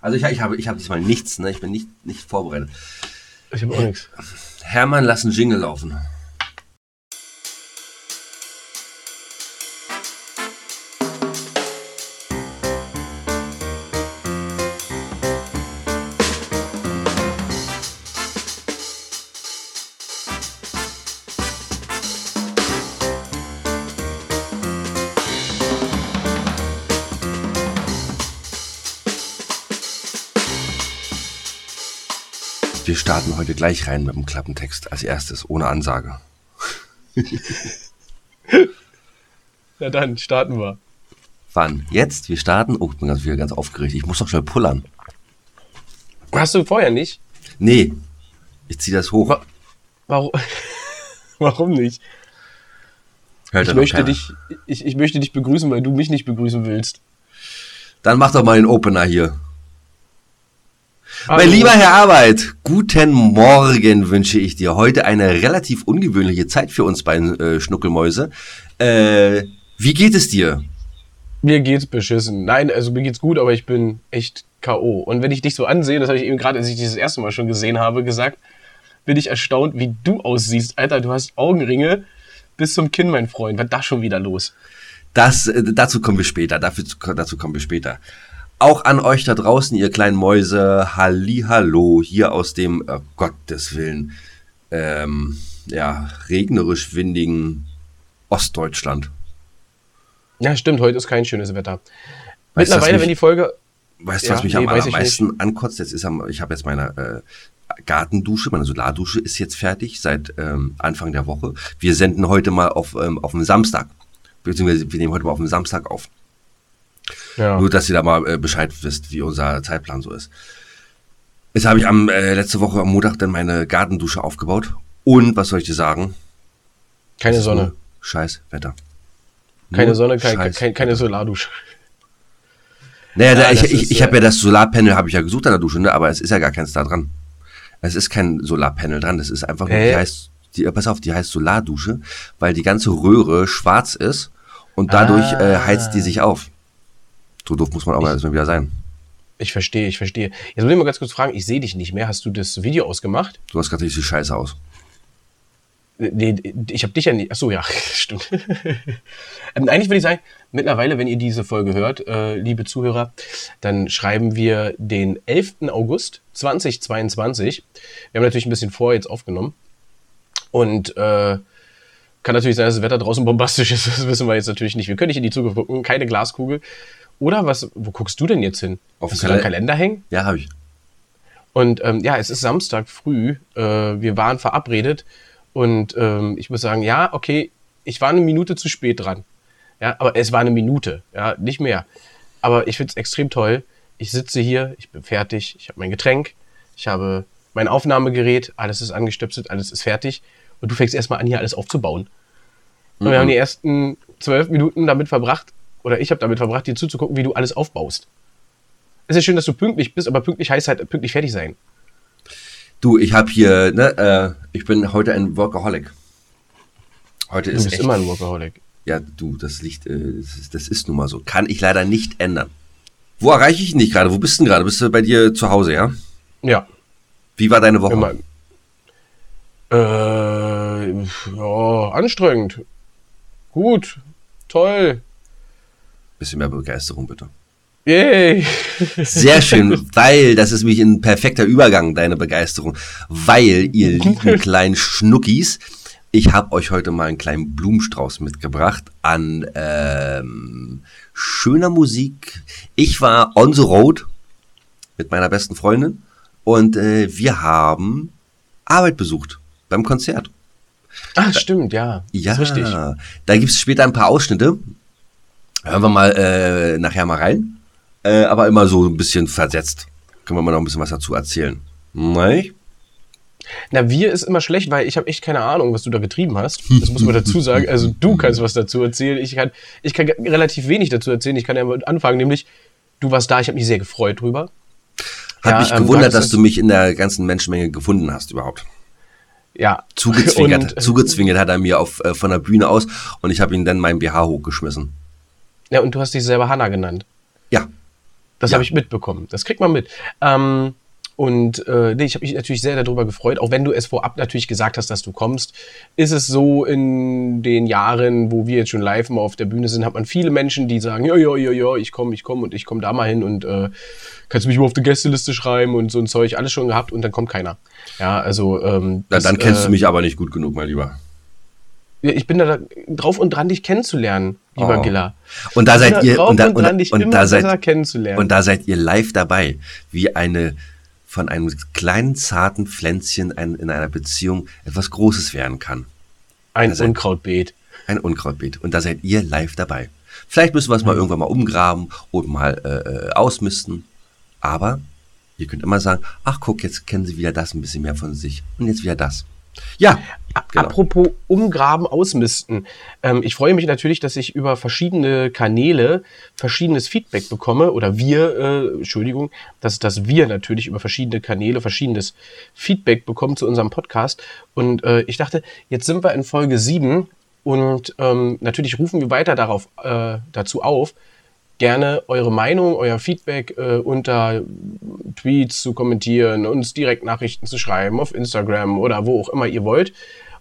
Also ich, ich habe, ich habe diesmal nichts, ne? Ich bin nicht, nicht vorbereitet. Ich habe auch nichts. Hermann, lass einen Jingle laufen. Starten heute gleich rein mit dem Klappentext als erstes, ohne Ansage. Na dann, starten wir. Wann? Jetzt? Wir starten? Oh, ich bin ganz, wieder ganz aufgeregt. Ich muss doch schnell pullern. Hast du vorher nicht? Nee, ich zieh das hoch. Wa- Warum? Warum nicht? Hört Ich möchte, keiner. dich, ich, ich möchte dich begrüßen, weil du mich nicht begrüßen willst. Dann mach doch mal den Opener hier. Hallo. Mein lieber Herr Arbeit, guten Morgen wünsche ich dir. Heute eine relativ ungewöhnliche Zeit für uns beiden äh, Schnuckelmäuse. Äh, wie geht es dir? Mir geht's beschissen. Nein, also mir geht's gut, aber ich bin echt K.O. Und wenn ich dich so ansehe, das habe ich eben gerade, als ich dieses erste Mal schon gesehen habe, gesagt, bin ich erstaunt, wie du aussiehst. Alter, du hast Augenringe bis zum Kinn, mein Freund. Was ist da schon wieder los? Das, äh, dazu kommen wir später. Dafür, dazu kommen wir später. Auch an euch da draußen, ihr kleinen Mäuse, Halli, hallo, hier aus dem, äh, Gottes Willen, ähm, ja, regnerisch windigen Ostdeutschland. Ja, stimmt, heute ist kein schönes Wetter. Weißt Mittlerweile, mich- wenn die Folge. Weißt du, Ja, was mich nee, am allermeisten ankotzt? Jetzt ist am, ich habe jetzt meine äh, Gartendusche, meine Solardusche ist jetzt fertig seit ähm, Anfang der Woche. Wir senden heute mal auf, ähm, auf dem Samstag. Beziehungsweise wir nehmen heute mal auf dem Samstag auf. Ja. Nur, dass ihr da mal äh, Bescheid wisst, wie unser Zeitplan so ist. Jetzt habe ich am äh, letzte Woche am Montag dann meine Gartendusche aufgebaut. Und was soll ich dir sagen? Keine Es Sonne. Scheiß Wetter. Keine Sonne, kein, scheiß kein, keine Wetter. Solardusche. Naja, da, Ja, ich, das ich, ist, ich habe äh, ja das Solarpanel, habe ich ja gesucht an der Dusche, ne? aber es ist ja gar keins da dran. Es ist kein Solarpanel dran, das ist einfach nur, die heißt, die, äh, pass auf, die heißt Solardusche, weil die ganze Röhre schwarz ist und dadurch Ah. äh, heizt die sich auf. So doof muss man mal erstmal wieder sein. Ich verstehe, ich verstehe. Jetzt muss ich mal ganz kurz fragen, ich sehe dich nicht mehr. Hast du das Video ausgemacht? Du hast gerade richtig scheiße aus. Nee, ich habe dich ja nicht. Achso, ja, stimmt. ähm, eigentlich würde ich sagen, mittlerweile, wenn ihr diese Folge hört, äh, liebe Zuhörer, dann schreiben wir den 11. August 2022. Wir haben natürlich ein bisschen vor jetzt aufgenommen. Und äh, kann natürlich sein, dass das Wetter draußen bombastisch ist. Das wissen wir jetzt natürlich nicht. Wir können nicht in die Zukunft gucken, keine Glaskugel. Oder was, wo guckst du denn jetzt hin? Auf Hast den du da einen Kal- Kalender hängen? Ja, habe ich. Und ähm, ja, es ist Samstag früh. Äh, wir waren verabredet. Und ähm, ich muss sagen, ja, okay, ich war eine Minute zu spät dran. Ja, aber es war eine Minute, ja, nicht mehr. Aber ich finde es extrem toll. Ich sitze hier, ich bin fertig, ich habe mein Getränk, ich habe mein Aufnahmegerät, alles ist angestöpselt, alles ist fertig. Und du fängst erstmal an, hier alles aufzubauen. Und wir haben die ersten zwölf Minuten damit verbracht, oder ich habe damit verbracht, dir zuzugucken, wie du alles aufbaust. Es ist schön, dass du pünktlich bist, aber pünktlich heißt halt pünktlich fertig sein. Du, ich habe hier, ne, äh, ich bin heute ein Workaholic. Heute Du ist bist echt, immer ein Workaholic. ja, du, das liegt, äh, das, ist, das ist nun mal so. Kann ich leider nicht ändern. Wo erreiche ich dich gerade? Wo bist du denn gerade? Bist du bei dir zu Hause, ja? Ja. Wie war deine Woche? Immer. Äh, ja, anstrengend. Gut. Toll. Bisschen mehr Begeisterung, bitte. Yay. Sehr schön, weil das ist mich ein perfekter Übergang, deine Begeisterung. Weil, ihr lieben kleinen Schnuckis, ich habe euch heute mal einen kleinen Blumenstrauß mitgebracht an ähm, schöner Musik. Ich war on the road mit meiner besten Freundin und äh, wir haben Arbeit besucht beim Konzert. Ah, stimmt, ja. Ja, Ist richtig. da gibt es später ein paar Ausschnitte. Hören wir mal äh, nachher mal rein. Äh, aber immer so ein bisschen versetzt. Können wir mal noch ein bisschen was dazu erzählen. Nein? Na, wir ist immer schlecht, weil ich habe echt keine Ahnung, was du da getrieben hast. Das muss man dazu sagen. Also du kannst was dazu erzählen. Ich kann, ich kann relativ wenig dazu erzählen. Ich kann ja mal anfangen, nämlich du warst da. Ich habe mich sehr gefreut drüber. Hat Ja, mich ähm, gewundert, dass du mich in der ganzen Menschenmenge gefunden hast überhaupt. Ja. Zugezwingert, Und, zugezwingert hat er mir auf, äh, von der Bühne aus und ich habe ihm dann meinen BH hochgeschmissen. Ja, und du hast dich selber Hanna genannt. Ja, Das ja. habe ich mitbekommen. Das kriegt man mit. Ähm, und äh, nee, ich habe mich natürlich sehr darüber gefreut, auch wenn du es vorab natürlich gesagt hast, dass du kommst. Ist es so in den Jahren, wo wir jetzt schon live mal auf der Bühne sind, hat man viele Menschen, die sagen, ja, ja, ja, ja, ich komme, ich komme und ich komme da mal hin und äh, kannst du mich mal auf die Gästeliste schreiben und so ein Zeug, alles schon gehabt und dann kommt keiner. Ja, also ähm, Na, dann kennst äh, du mich aber nicht gut genug, mein Lieber. Ich bin da drauf und dran, dich kennenzulernen, lieber oh. Giller. Und da seid ihr und da, und, und, und da seid, kennenzulernen. Und da seid ihr live dabei, wie eine von einem kleinen, zarten Pflänzchen ein, in einer Beziehung etwas Großes werden kann. Ein seid, Unkrautbeet. Ein Unkrautbeet. Und da seid ihr live dabei. Vielleicht müssen wir es mal mhm. irgendwann mal umgraben und mal äh, äh, ausmisten. Aber ihr könnt immer sagen, ach guck, jetzt kennen sie wieder das ein bisschen mehr von sich. Und jetzt wieder das. Ja. Genau. Apropos umgraben, ausmisten. Ähm, ich freue mich natürlich, dass ich über verschiedene Kanäle verschiedenes Feedback bekomme oder wir, äh, Entschuldigung, dass, dass wir natürlich über verschiedene Kanäle verschiedenes Feedback bekommen zu unserem Podcast. Und äh, ich dachte, jetzt sind wir in Folge 7 und ähm, natürlich rufen wir weiter darauf, äh, dazu auf, gerne eure Meinung, euer Feedback äh, unter Tweets zu kommentieren, uns direkt Nachrichten zu schreiben auf Instagram oder wo auch immer ihr wollt.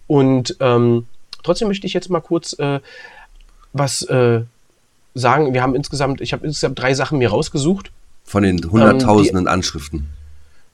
Und ähm, trotzdem möchte ich jetzt mal kurz äh, was äh, sagen. Wir haben insgesamt, ich habe insgesamt drei Sachen mir rausgesucht. Von den hunderttausenden ähm, Anschriften.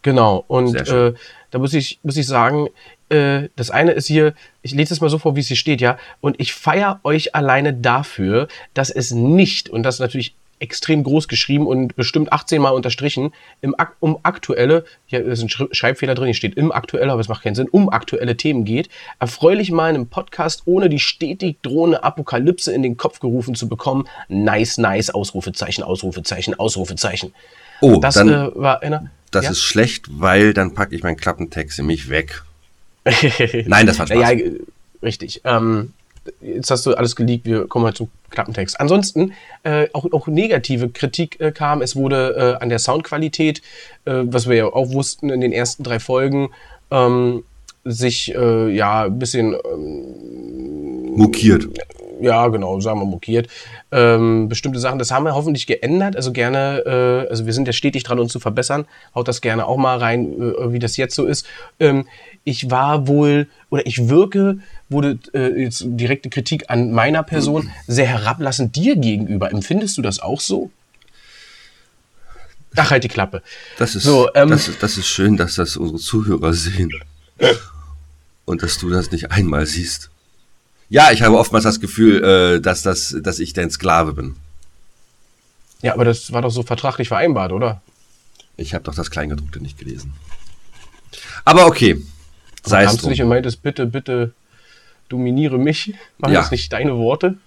Genau, und äh, da muss ich, muss ich sagen, äh, das eine ist hier, ich lese es mal so vor, wie es hier steht, ja, und ich feiere euch alleine dafür, dass es nicht, und das ist natürlich extrem groß geschrieben und bestimmt 18 Mal unterstrichen, im, um aktuelle, hier ist ein Schreibfehler drin, hier steht im aktuelle, aber es macht keinen Sinn, um aktuelle Themen geht, erfreulich mal in einem Podcast ohne die stetig drohende Apokalypse in den Kopf gerufen zu bekommen. Nice, nice, Ausrufezeichen, Ausrufezeichen, Ausrufezeichen. Oh, das dann, äh, war einer. Das ja? ist schlecht, weil dann packe ich meinen Klappentext nämlich weg. Nein, das war Spaß. Ja, richtig. Ähm, jetzt hast du alles geleakt, wir kommen mal zum Klappentext. Ansonsten äh, auch, auch negative Kritik äh, kam. Es wurde äh, an der Soundqualität, äh, was wir ja auch wussten in den ersten drei Folgen, ähm, sich äh, ja ein bisschen ähm, mokiert. Ja, genau, sagen wir mokiert. Ähm, bestimmte Sachen, das haben wir hoffentlich geändert. Also gerne, äh, also wir sind ja stetig dran, uns zu verbessern. Haut das gerne auch mal rein, äh, wie das jetzt so ist. Ähm, ich war wohl oder ich wirke, wurde äh, jetzt direkte Kritik an meiner Person sehr herablassend dir gegenüber. Empfindest du das auch so? Ach, halt die Klappe. Das ist, so, ähm, das, das ist schön, dass das unsere Zuhörer sehen. Und dass du das nicht einmal siehst. Ja, ich habe oftmals das Gefühl, äh, dass, das, dass ich dein Sklave bin. Ja, aber das war doch so vertraglich vereinbart, oder? Ich habe doch das Kleingedruckte nicht gelesen. Aber okay. Sei es du nicht und meintest, bitte, bitte dominiere mich? Waren ja. das nicht deine Worte?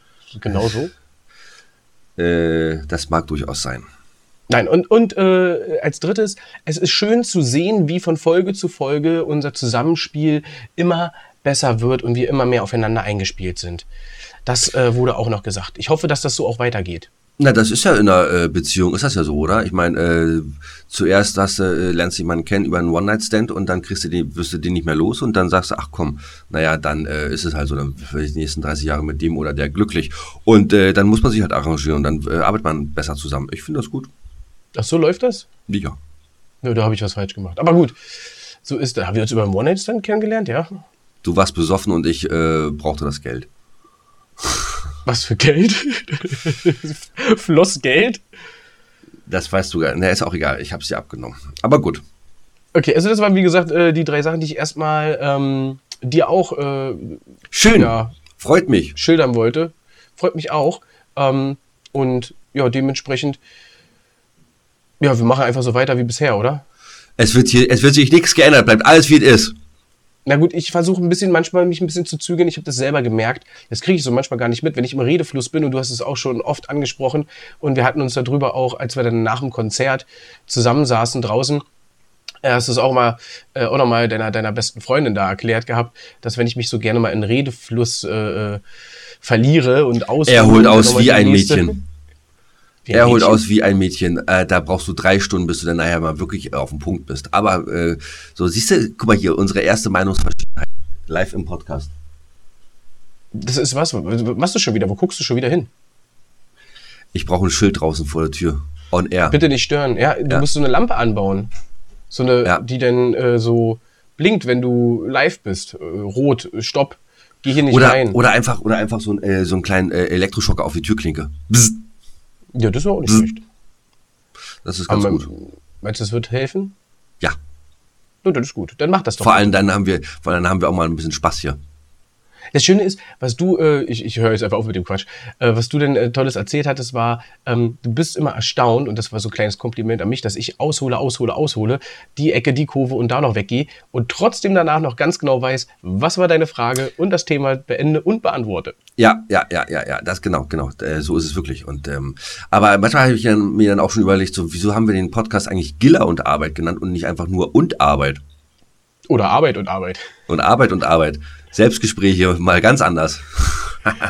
Genau so? Äh, das mag durchaus sein. Nein, und, und äh, als drittes, es ist schön zu sehen, wie von Folge zu Folge unser Zusammenspiel immer besser wird und wir immer mehr aufeinander eingespielt sind. Das äh, wurde auch noch gesagt. Ich hoffe, dass das so auch weitergeht. Na, das ist ja in einer äh, Beziehung, ist das ja so, oder? Ich meine, äh, zuerst hast, äh, lernst du jemanden kennen über einen One-Night-Stand und dann kriegst du den, wirst du den nicht mehr los und dann sagst du, ach komm, naja, dann äh, ist es halt so, dann werde ich die nächsten 30 Jahre mit dem oder der glücklich. Und äh, dann muss man sich halt arrangieren und dann äh, arbeitet man besser zusammen. Ich finde das gut. Ach, so läuft das? Ja. Nö, da habe ich was falsch gemacht. Aber gut, so ist das. Haben wir uns über einen One-Night-Stand kennengelernt, ja? Du warst besoffen und ich äh, brauchte das Geld. Was für Geld? Floss Geld? Das weißt du gar nicht. ist auch egal. Ich habe es dir abgenommen. Aber gut. Okay, also das waren wie gesagt äh, die drei Sachen, die ich erstmal ähm, dir auch äh, schön. Ja, Freut mich. Schildern wollte. Freut mich auch. Ähm, und ja, dementsprechend, ja, wir machen einfach so weiter wie bisher, oder? Es wird hier, es wird sich nichts geändert, bleibt alles wie es ist. Na gut, ich versuche ein bisschen, manchmal mich ein bisschen zu zügeln. Ich habe das selber gemerkt. Das kriege ich so manchmal gar nicht mit, wenn ich im Redefluss bin und du hast es auch schon oft angesprochen. Und wir hatten uns darüber auch, als wir dann nach dem Konzert zusammensaßen draußen, äh, hast du es auch mal äh, auch nochmal deiner, deiner besten Freundin da erklärt gehabt, dass wenn ich mich so gerne mal in Redefluss äh, äh verliere und aus. Er holt aus wie ein Mädchen. Wie er holt aus wie ein Mädchen. Äh, da brauchst du drei Stunden, bis du dann nachher mal wirklich auf dem Punkt bist. Aber äh, so, siehst du, guck mal hier, unsere erste Meinungsverschiedenheit live im Podcast. Das ist was? Was machst du schon wieder? Wo guckst du schon wieder hin? Ich brauche ein Schild draußen vor der Tür. On air. Bitte nicht stören. Ja, du Ja. musst so eine Lampe anbauen. So eine, Ja. die dann äh, so blinkt, wenn du live bist. Äh, rot, äh, stopp, geh hier nicht Oder, rein. oder einfach, oder einfach so, ein, äh, so einen kleinen äh, Elektroschocker auf die Türklinke. Bzz. Ja, das war auch nicht Hm. schlecht. Das ist ganz Aber, gut. Meinst du, das wird helfen? Ja. Ja, das ist gut. Dann mach das doch. Vor allem dann haben wir, vor allem dann haben wir auch mal ein bisschen Spaß hier. Das Schöne ist, was du, äh, ich, ich höre jetzt einfach auf mit dem Quatsch, äh, was du denn äh, Tolles erzählt hattest, war, ähm, du bist immer erstaunt, und das war so ein kleines Kompliment an mich, dass ich aushole, aushole, aushole, die Ecke, die Kurve und da noch weggehe und trotzdem danach noch ganz genau weiß, was war deine Frage und das Thema beende und beantworte. Ja, ja, ja, ja, ja, das genau, genau. Äh, so ist es wirklich. Und ähm, aber manchmal habe ich dann, mir dann auch schon überlegt, so wieso haben wir den Podcast eigentlich Giller und Arbeit genannt und nicht einfach nur und Arbeit Oder Arbeit und Arbeit. und Arbeit und Arbeit. Selbstgespräche mal ganz anders.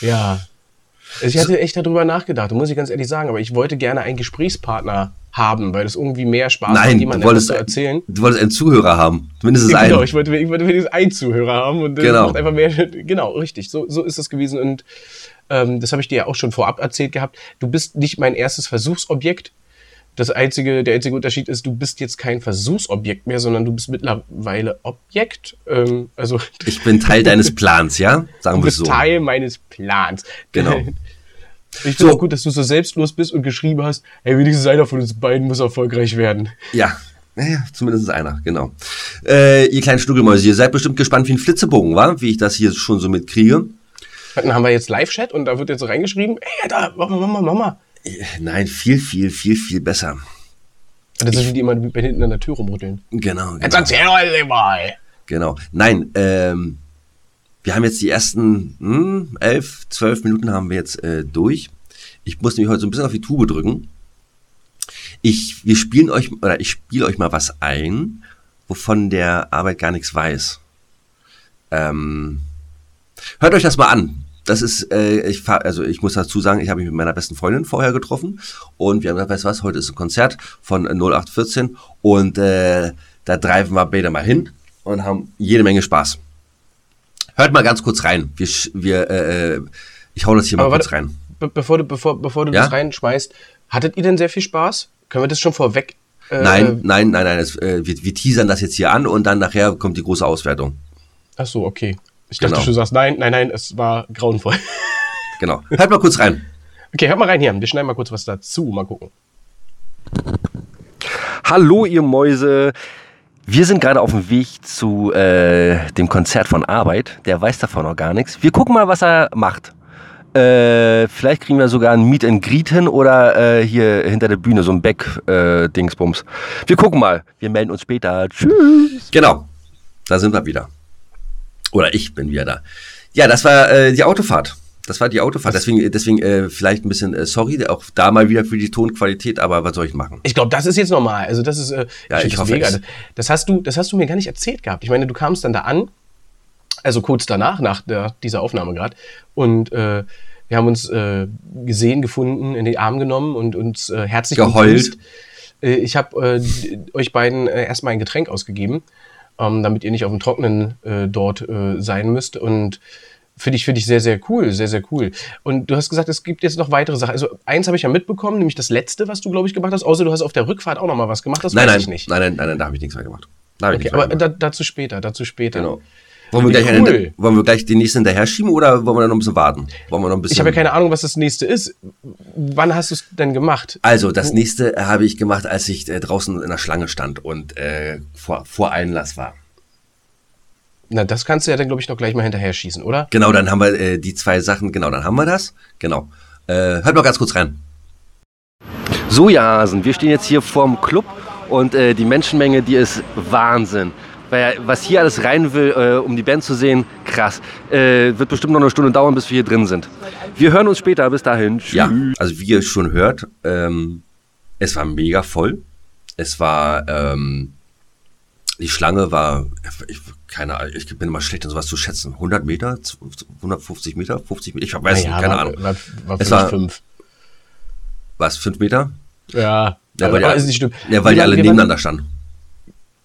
Ja. Ich hatte echt darüber nachgedacht, muss ich ganz ehrlich sagen, aber ich wollte gerne einen Gesprächspartner haben, weil das irgendwie mehr Spaß macht, Nein, du jemandem wolltest, zu erzählen. du wolltest einen Zuhörer haben, mindestens Ja, einen. genau, ich wollte, ich wollte wenigstens einen Zuhörer haben und das Genau. macht einfach mehr. Genau, richtig. So, so ist es gewesen. Und ähm, das habe ich dir ja auch schon vorab erzählt gehabt. Du bist nicht mein erstes Versuchsobjekt. Das einzige, der einzige Unterschied ist, du bist jetzt kein Versuchsobjekt mehr, sondern du bist mittlerweile Objekt. Ähm, also Ich bin Teil deines Plans, ja? Sagen wir so. Teil meines Plans. Genau. Ich finde So. auch gut, dass du so selbstlos bist und geschrieben hast, hey, wenigstens einer von uns beiden muss erfolgreich werden. Ja. Naja, zumindest einer, genau. Äh, ihr kleinen Schnuckelmäuse, ihr seid bestimmt gespannt wie ein Flitzebogen, wa? Wie ich das hier schon so mitkriege. Dann haben wir jetzt Live-Chat und da wird jetzt reingeschrieben, ey, da, mach mal, mach Nein, viel, viel, viel, viel besser. Das sind die, die immer bei hinten an der Tür rumrütteln. Genau, Jetzt genau. erzähl doch mal. genau. Nein, ähm, wir haben jetzt die ersten hm, elf, zwölf Minuten haben wir jetzt äh, durch. Ich muss nämlich heute so ein bisschen auf die Tube drücken. Ich, wir spielen euch, oder ich spiele euch mal was ein, wovon der Arbeit gar nichts weiß. Ähm, hört euch das mal an. Das ist, äh, ich fahr, also ich muss dazu sagen, ich habe mich mit meiner besten Freundin vorher getroffen und wir haben gesagt, weißt du was, heute ist ein Konzert von äh, 0814 und äh, da driven wir beide mal hin und haben jede Menge Spaß. Hört mal ganz kurz rein. Wir, wir äh, äh, ich hau das hier mal Aber kurz warte, rein. Be bevor du, bevor, bevor du Ja? das reinschmeißt, hattet ihr denn sehr viel Spaß? Können wir das schon vorweg? äh, Nein, nein, nein, nein. Es, äh, wir, wir teasern das jetzt hier an und dann nachher kommt die große Auswertung. Ach so, okay. Ich dachte, Genau. du sagst nein, nein, nein, es war grauenvoll. Genau. Hört mal kurz rein. Okay, hört mal rein hier. Wir schneiden mal kurz was dazu. Mal gucken. Hallo ihr Mäuse. Wir sind gerade auf dem Weg zu äh, dem Konzert von Arbeit. Der weiß davon noch gar nichts. Wir gucken mal, was er macht. Äh, vielleicht kriegen wir sogar ein Meet and Greet hin oder äh, hier hinter der Bühne so ein Back-Dingsbums. wir gucken mal. Wir melden uns später. Tschüss. Genau. Da sind wir wieder. Oder ich bin wieder da. Ja, das war äh, die Autofahrt. Das war die Autofahrt. Deswegen, deswegen äh, vielleicht ein bisschen äh, sorry, auch da mal wieder für die Tonqualität, aber was soll ich machen? Ich glaube, das ist jetzt normal. Also das ist, äh, Ja, ich das hoffe mega. Das hast du, das hast du mir gar nicht erzählt gehabt. Ich meine, du kamst dann da an, also kurz danach, nach der, dieser Aufnahme gerade, und äh, wir haben uns äh, gesehen, gefunden, in den Arm genommen und uns äh, herzlich Geheult. Äh, ich habe äh, euch beiden äh, erstmal ein Getränk ausgegeben, ähm, damit ihr nicht auf dem Trockenen äh, dort äh, sein müsst. Und finde ich, finde ich sehr, sehr cool, sehr, sehr cool. Und du hast gesagt, es gibt jetzt noch weitere Sachen. Also eins habe ich ja mitbekommen, nämlich das letzte, was du, glaube ich, gemacht hast. Außer du hast auf der Rückfahrt auch noch mal was gemacht. Das Nein, weiß nein, ich nicht. nein, nein, nein, nein, da habe ich nichts mehr gemacht. Da Okay, aber da, dazu später, dazu später. Genau. Wollen wir, gleich cool. einen, wollen wir gleich den nächsten hinterher schieben oder wollen wir da noch ein bisschen warten? Wollen wir noch ein bisschen Ich habe ja keine Ahnung, was das nächste ist. Wann hast du es denn gemacht? Also, das nächste habe ich gemacht, als ich äh, draußen in der Schlange stand und äh, vor, vor Einlass war. Na, das kannst du ja dann, glaube ich, noch gleich mal hinterher schießen, oder? Genau, dann haben wir äh, die zwei Sachen, genau, dann haben wir das. Genau. Äh, hört mal ganz kurz rein. So, ihr Hasen, wir stehen jetzt hier vorm Club und äh, die Menschenmenge, die ist Wahnsinn. Weil was hier alles rein will, äh, um die Band zu sehen, krass. Äh, wird bestimmt noch eine Stunde dauern, bis wir hier drin sind. Wir hören uns später. Bis dahin. Tschüss. Ja, also wie ihr schon hört, ähm, es war mega voll. Es war, ähm, die Schlange war, ich, keine Ahnung, ich bin immer schlecht, an sowas zu schätzen. 100 Meter, 150 Meter, 50 Meter, ich weiß nicht, keine war, Ahnung. War, war Es war- fünf. Was, 5 Meter? Ja, Ja, aber, weil, die, ist nicht schlimm. ja, weil die Wir alle waren- nebeneinander Waren, standen.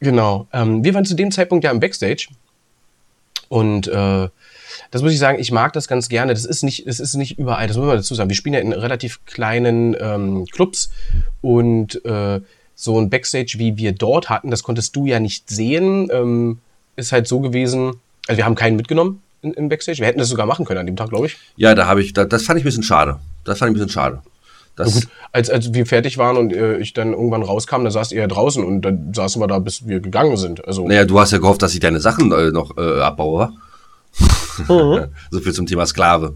Genau. Ähm, wir waren zu dem Zeitpunkt ja im Backstage. Und äh, das muss ich sagen, ich mag das ganz gerne. Das ist nicht, das ist nicht überall, das muss man dazu sagen. Wir spielen ja in relativ kleinen ähm, Clubs und äh, so ein Backstage, wie wir dort hatten, das konntest du ja nicht sehen, ähm, ist halt so gewesen, also wir haben keinen mitgenommen im Backstage. Wir hätten das sogar machen können an dem Tag, glaube ich. Ja, da habe ich, da, das fand ich ein bisschen schade. Das fand ich ein bisschen schade. Das gut, als, als wir fertig waren und äh, ich dann irgendwann rauskam, da saßt ihr ja draußen und dann saßen wir da, bis wir gegangen sind. Also, naja, du hast ja gehofft, dass ich deine Sachen äh, noch äh, abbaue. Mhm. so viel zum Thema Sklave.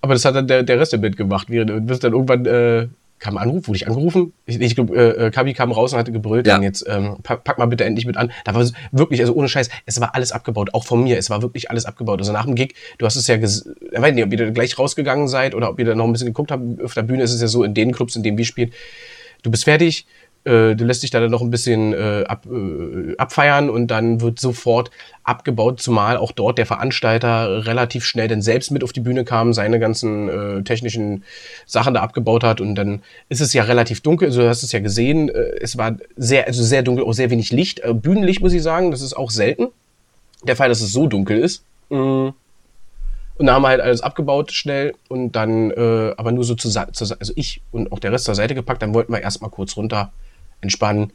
Aber das hat dann der, der Rest der Band gemacht. Wir, du bist dann irgendwann äh, kam Anruf, wurde ich angerufen? Ich, ich glaube, äh, Kabi kam raus und hatte gebrüllt, ja. jetzt ähm, pack, pack, mal bitte endlich mit an. Da war wirklich, also ohne Scheiß, es war alles abgebaut, auch von mir, es war wirklich alles abgebaut. Also nach dem Gig, du hast es ja, ich weiß nicht, ob ihr da gleich rausgegangen seid oder ob ihr da noch ein bisschen geguckt habt, auf der Bühne ist es ja so, in den Clubs, in denen wir spielen, du bist fertig, äh, du lässt dich da dann noch ein bisschen äh, ab, äh, abfeiern und dann wird sofort abgebaut, zumal auch dort der Veranstalter relativ schnell dann selbst mit auf die Bühne kam, seine ganzen äh, technischen Sachen da abgebaut hat und dann ist es ja relativ dunkel, also du hast es ja gesehen, äh, es war sehr, also sehr dunkel, auch sehr wenig Licht, äh, Bühnenlicht muss ich sagen, das ist auch selten der Fall, dass es so dunkel ist. Mm. Und da haben wir halt alles abgebaut schnell und dann äh, aber nur so zu, zu, also ich und auch der Rest zur Seite gepackt. Dann wollten wir erstmal kurz runter, entspannen,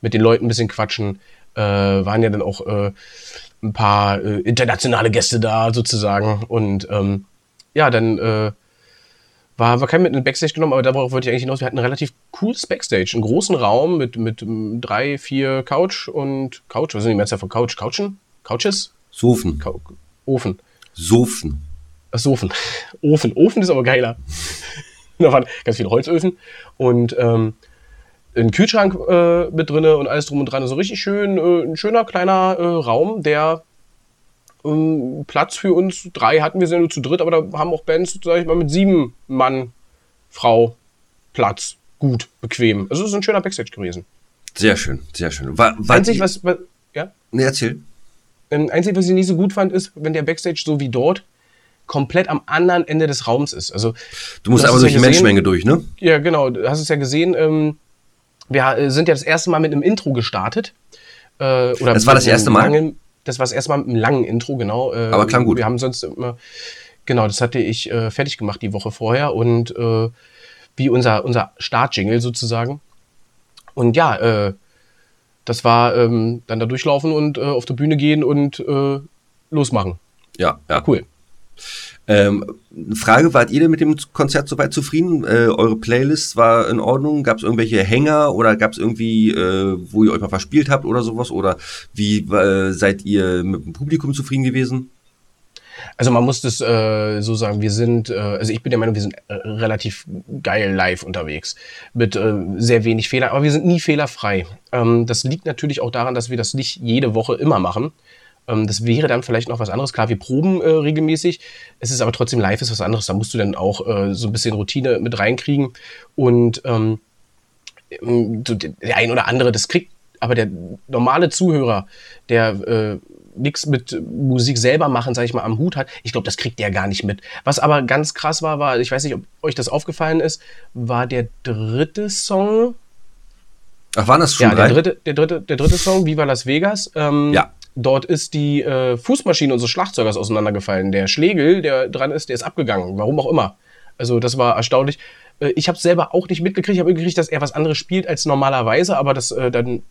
mit den Leuten ein bisschen quatschen. Äh, waren ja dann auch äh, ein paar äh, internationale Gäste da sozusagen. Und ähm, ja, dann äh, war, war kein mit in den Backstage genommen, aber darauf wollte ich eigentlich hinaus. Wir hatten ein relativ cooles Backstage, einen großen Raum mit, mit drei, vier Couch und Couch, was sind die Mehrzahl von Couch? Couchen? Couches? Sofen. Ka Ofen. Sofen. Ach, Sofen. Ofen. Ofen ist aber geiler. da waren ganz viele Holzöfen und ähm, einen Kühlschrank äh, mit drinne und alles drum und dran. Also richtig schön, äh, ein schöner kleiner äh, Raum, der ähm, Platz für uns drei hatten wir sind nur zu dritt, aber da haben auch Bands, sag ich mal, mit sieben Mann, Frau Platz. Gut, bequem. Also es ist ein schöner Backstage gewesen. Sehr schön, sehr schön. War, war Einzig, was, was, ja? Nee, erzähl. Ähm, einzig, was ich nicht so gut fand, ist, wenn der Backstage so wie dort komplett am anderen Ende des Raums ist. Also du musst aber durch die Menschenmenge durch, ne? Ja, genau. Du hast es ja gesehen. Ähm, wir äh, sind ja das erste Mal mit einem Intro gestartet. Äh, oder das war das erste Mal? Langen, das war das erste Mal mit einem langen Intro, genau. Äh, Aber klang gut. Wir haben sonst immer, genau, das hatte ich äh, fertig gemacht die Woche vorher und äh, wie unser, unser Startjingle sozusagen. Und ja, äh, das war ähm, dann da durchlaufen und äh, auf der Bühne gehen und äh, losmachen. Ja, ja. Cool. Ähm, Frage, wart ihr denn mit dem Konzert soweit zufrieden? Äh, eure Playlist war in Ordnung? Gab es irgendwelche Hänger oder gab es irgendwie, äh, wo ihr euch mal verspielt habt oder sowas? Oder wie äh, seid ihr mit dem Publikum zufrieden gewesen? Also man muss das äh, so sagen, wir sind, äh, also ich bin der Meinung, wir sind äh, relativ geil live unterwegs mit äh, sehr wenig Fehler, aber wir sind nie fehlerfrei. Ähm, das liegt natürlich auch daran, dass wir das nicht jede Woche immer machen. Ähm, das wäre dann vielleicht noch was anderes. Klar, wir proben äh, regelmäßig. Es ist aber trotzdem live ist was anderes. Da musst du dann auch äh, so ein bisschen Routine mit reinkriegen. Und ähm, ähm der ein oder andere, das kriegt aber der normale Zuhörer, der äh, nichts mit Musik selber machen, sag ich mal, am Hut hat, ich glaube, das kriegt der gar nicht mit. Was aber ganz krass war, war, ich weiß nicht, ob euch das aufgefallen ist, war der dritte Song. Ach, waren das schon ja, der dritte, der dritte, der dritte Song, Viva Las Vegas. Ähm, ja. Dort ist die äh, Fußmaschine unseres Schlagzeugers auseinandergefallen. Der Schlegel, der dran ist, der ist abgegangen. Warum auch immer. Also das war erstaunlich. Äh, ich habe selber auch nicht mitgekriegt. Ich habe mitgekriegt, dass er was anderes spielt als normalerweise, aber das äh, dann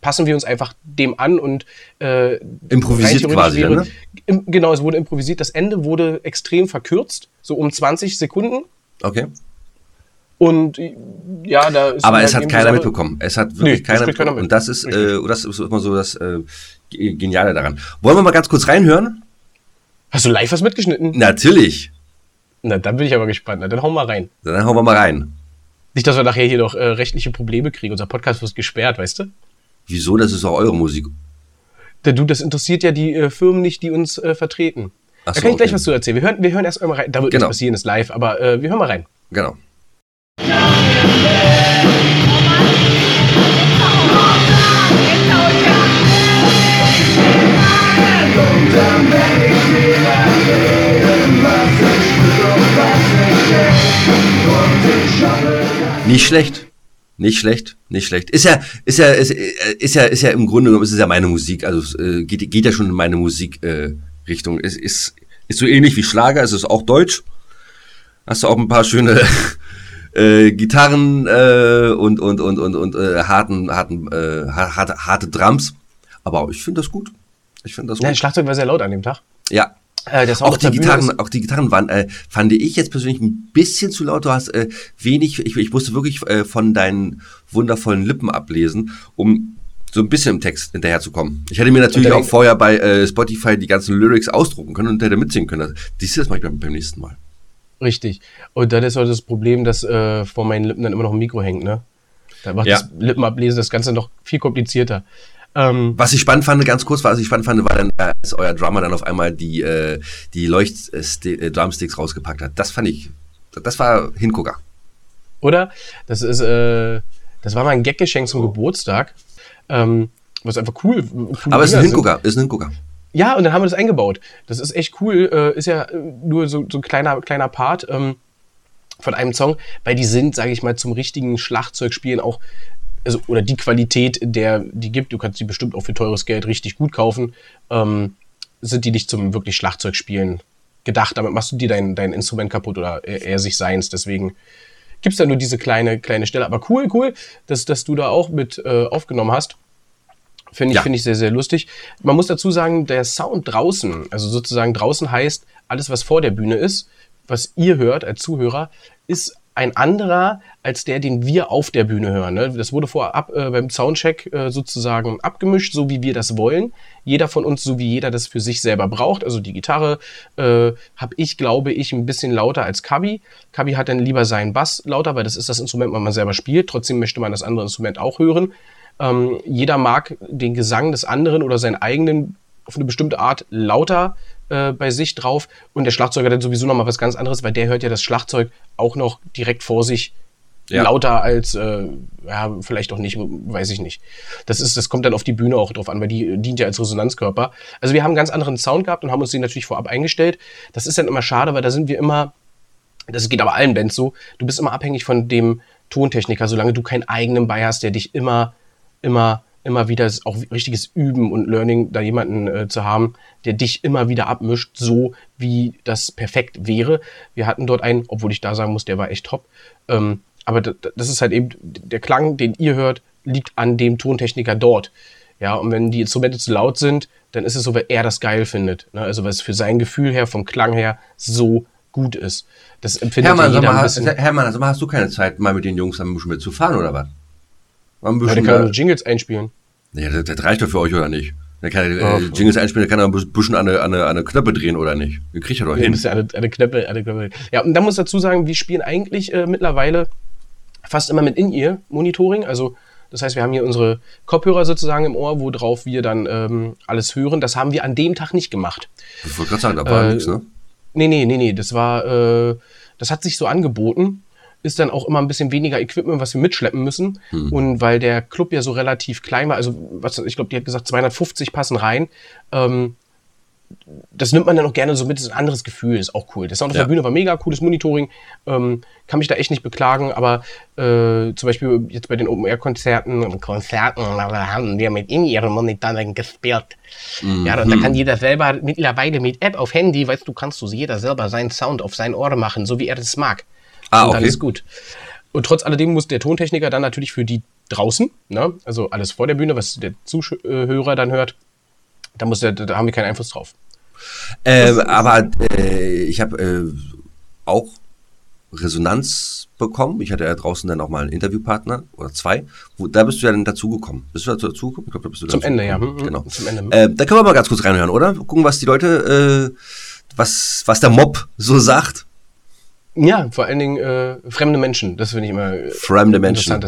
passen wir uns einfach dem an und äh, improvisiert quasi. Wäre, ne? im, genau, es wurde improvisiert. Das Ende wurde extrem verkürzt, so um 20 Sekunden. Okay. Und ja, da ist. Aber es hat keiner mitbekommen. Es hat wirklich nee, keiner mitbekommen. Keiner mit. Und das ist, äh, das ist immer so das äh, Geniale daran. Wollen wir mal ganz kurz reinhören? Hast du live was mitgeschnitten? Natürlich. Na, dann bin ich aber gespannt. Na, dann hauen wir rein. Dann hauen wir mal rein. Nicht, dass wir nachher hier noch äh, rechtliche Probleme kriegen. Unser Podcast wird gesperrt, weißt du? Wieso? Das ist auch eure Musik. Der, du, das interessiert ja die äh, Firmen nicht, die uns äh, vertreten. Ach da kann ich gleich was zu erzählen. Wir hören, wir hören erst einmal rein. Da wird genau. nichts passieren, ist live, aber äh, wir hören mal rein. Genau. Nicht schlecht. Nicht schlecht, nicht schlecht. Ist ja, ist ja, ist, ist ja, ist ja im Grunde genommen, ist es ja meine Musik. Also äh, geht, geht ja schon in meine Musikrichtung. Äh, es ist Ist so ähnlich wie Schlager, es ist auch deutsch. Hast du auch ein paar schöne äh, Gitarren äh, und und und und und äh, harten harten äh, harte, harte Drums. Aber ich finde das gut. Ich finde das Ja, gut. das Schlagzeug war sehr laut an dem Tag. Ja. Äh, Auch die Gitarren, ist- auch die Gitarren waren, äh, fand ich jetzt persönlich ein bisschen zu laut. Du hast äh, wenig, ich, ich musste wirklich äh, von deinen wundervollen Lippen ablesen, um so ein bisschen im Text hinterherzukommen. Ich hätte mir natürlich auch vorher bei äh, Spotify die ganzen Lyrics ausdrucken können und hätte mitsingen können. Dies das mache ich beim, beim nächsten Mal. Richtig. Und dann ist auch das Problem, dass äh, vor meinen Lippen dann immer noch ein Mikro hängt, ne? Da macht Ja. das Lippenablesen das Ganze noch viel komplizierter. Ähm, Was ich spannend fand, ganz kurz, was ich spannend fand, war dann, äh, als euer Drummer dann auf einmal die, äh, die Leucht-Drumsticks rausgepackt hat. Das fand ich, das war Hingucker. oder? Das ist, äh, das war mal ein Gaggeschenk zum Geburtstag. Ähm, was einfach cool. Aber es ist ein sind. Hingucker, ist ein Hingucker. Ja, und dann haben wir das eingebaut. Das ist echt cool. Äh, ist ja äh, nur so, so ein kleiner, kleiner Part ähm, von einem Song, weil die sind, sage ich mal, zum richtigen Schlagzeugspielen auch, also, oder die Qualität, der die gibt, du kannst die bestimmt auch für teures Geld richtig gut kaufen, ähm, sind die nicht zum wirklich Schlagzeugspielen gedacht. Damit machst du dir dein, dein Instrument kaputt oder er, er sich seins. Deswegen gibt's da nur diese kleine, kleine Stelle. Aber cool, cool, dass, dass du da auch mit äh, aufgenommen hast. Finde ich, Ja. finde ich sehr, sehr lustig. Man muss dazu sagen, der Sound draußen, also sozusagen draußen heißt, alles, was vor der Bühne ist, was ihr hört als Zuhörer, ist ein anderer als der, den wir auf der Bühne hören. Ne? Das wurde vorab äh, beim Soundcheck äh, sozusagen abgemischt, so wie wir das wollen. Jeder von uns, so wie jeder das für sich selber braucht. Also die Gitarre äh, habe ich, glaube ich, ein bisschen lauter als Kabi. Kabi hat dann lieber seinen Bass lauter, weil das ist das Instrument, was man selber spielt. Trotzdem möchte man das andere Instrument auch hören. Ähm, jeder mag den Gesang des anderen oder seinen eigenen auf eine bestimmte Art lauter äh, bei sich drauf. Und der Schlagzeuger dann sowieso nochmal was ganz anderes, weil der hört ja das Schlagzeug auch noch direkt vor sich Ja. lauter als, äh, ja, vielleicht auch nicht, weiß ich nicht. Das ist, das kommt dann auf die Bühne auch drauf an, weil die äh, dient ja als Resonanzkörper. Also wir haben einen ganz anderen Sound gehabt und haben uns den natürlich vorab eingestellt. Das ist dann immer schade, weil da sind wir immer, das geht aber allen Bands so, du bist immer abhängig von dem Tontechniker, solange du keinen eigenen bei hast, der dich immer, immer, immer wieder auch richtiges Üben und Learning, da jemanden äh, zu haben, der dich immer wieder abmischt, so wie das perfekt wäre. Wir hatten dort einen, obwohl ich da sagen muss, der war echt top. Ähm, aber das ist halt eben, der Klang, den ihr hört, liegt an dem Tontechniker dort. Ja, und wenn die Instrumente zu laut sind, dann ist es so, weil er das geil findet. Ne? Also, weil es für sein Gefühl her, vom Klang her, so gut ist. Das empfindet Hermann, ja sag jeder mal. Hermann, sag mal, hast du keine Zeit, mal mit den Jungs ein bisschen mitzufahren oder was? Ein Ja, der kann nur Jingles einspielen. ja, das, das reicht doch für euch, oder nicht? Der kann äh, Ja. Jingles einspielen, der kann er ein bisschen an eine, an eine, an eine Knöpfe drehen, oder nicht? Den kriegt er doch Ja, hin. ja eine, eine Knöpfe, eine Knöpfe. Ja, und da muss ich dazu sagen, wir spielen eigentlich äh, mittlerweile fast immer mit In-Ear-Monitoring. Also, das heißt, wir haben hier unsere Kopfhörer sozusagen im Ohr, worauf wir dann ähm, alles hören. Das haben wir an dem Tag nicht gemacht. Ich wollte gerade sagen, da war Äh, nichts, ne? Nee, nee, nee, nee. Das war, äh, das hat sich so angeboten. Ist dann auch immer ein bisschen weniger Equipment, was wir mitschleppen müssen. Und weil der Club ja so relativ klein war, also was, ich glaube, die hat gesagt, 250 passen rein. Ähm, das nimmt man dann auch gerne so mit, das ist ein anderes Gefühl, ist auch cool. Der Sound auf Ja. der Bühne war mega, cooles Monitoring, ähm, kann mich da echt nicht beklagen, aber äh, zum Beispiel jetzt bei den Open-Air-Konzerten, Konzerten, da haben wir mit In-Ear-Monitoring gespielt. Ja, da, da kann jeder selber mittlerweile mit App auf Handy, weißt du, kannst du jeder selber seinen Sound auf sein Ohr machen, so wie er das mag. Ah, und dann okay. ist gut. Und trotz alledem muss der Tontechniker dann natürlich für die draußen, ne, also alles vor der Bühne, was der Zuhörer dann hört, da, muss der, da haben wir keinen Einfluss drauf. Ähm, aber äh, ich habe äh, auch Resonanz bekommen. Ich hatte ja draußen dann auch mal einen Interviewpartner oder zwei. Wo, da bist du ja dann dazugekommen. Bist du dazugekommen? Ich glaube, da bist du Zum Ende, ja. Genau. zum Ende. Äh, da können wir mal ganz kurz reinhören, oder? Gucken, was die Leute, äh, was, was der Mob so sagt. Ja, vor allen Dingen äh, fremde Menschen, das finde ich immer äh, Fremde Menschen.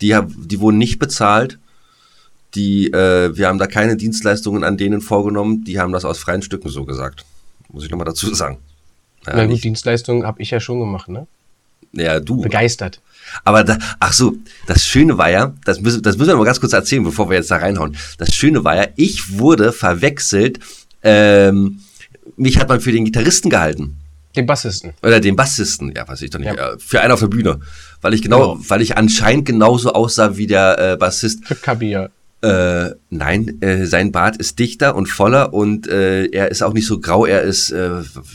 Die, die wurden nicht bezahlt. Die, äh, wir haben da keine Dienstleistungen an denen vorgenommen. Die haben das aus freien Stücken so gesagt. Muss ich nochmal dazu sagen. Ja, Na gut, nicht- Dienstleistung habe ich ja schon gemacht, ne? ja, du. Begeistert. Aber da, ach so, das Schöne war ja, das müssen, das müssen wir mal ganz kurz erzählen, bevor wir jetzt da reinhauen. Das Schöne war ja, ich wurde verwechselt, ähm, mich hat man für den Gitarristen gehalten. Den Bassisten. Oder den Bassisten, ja, weiß ich doch nicht, Ja. äh, für einen auf der Bühne. Weil ich genau, Genau. weil ich anscheinend genauso aussah wie der äh, Bassist. Für Kabi, ja. Äh, nein, äh, sein Bart ist dichter und voller und äh, er ist auch nicht so grau, er ist, äh,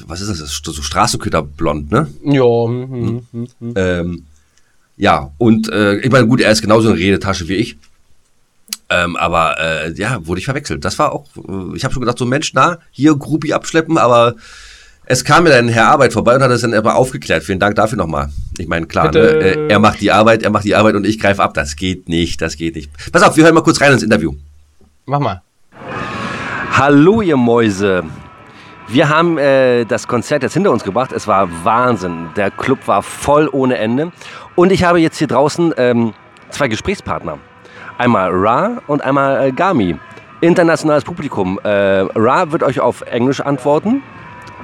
was ist das, so Straßenköterblond, ne? Ja. Hm, hm, hm, hm. Ähm, ja, und äh, ich meine, gut, er ist genauso eine Redetasche wie ich. Ähm, aber äh, ja, wurde ich verwechselt. Das war auch, äh, ich habe schon gedacht, so Mensch, na, hier Gruppi abschleppen, aber es kam mir dann Herr Arbeit vorbei und hat es dann aber aufgeklärt. Vielen Dank dafür nochmal. Ich meine, klar, ne, äh, er macht die Arbeit, er macht die Arbeit und ich greife ab. Das geht nicht, das geht nicht. Pass auf, wir hören mal kurz rein ins Interview. Mach mal. Hallo, ihr Mäuse. Wir haben äh, das Konzert jetzt hinter uns gebracht. Es war Wahnsinn. Der Club war voll ohne Ende. Und ich habe jetzt hier draußen ähm, zwei Gesprächspartner. Einmal Ra und einmal äh, Gami. Internationales Publikum. Äh, Ra wird euch auf Englisch antworten.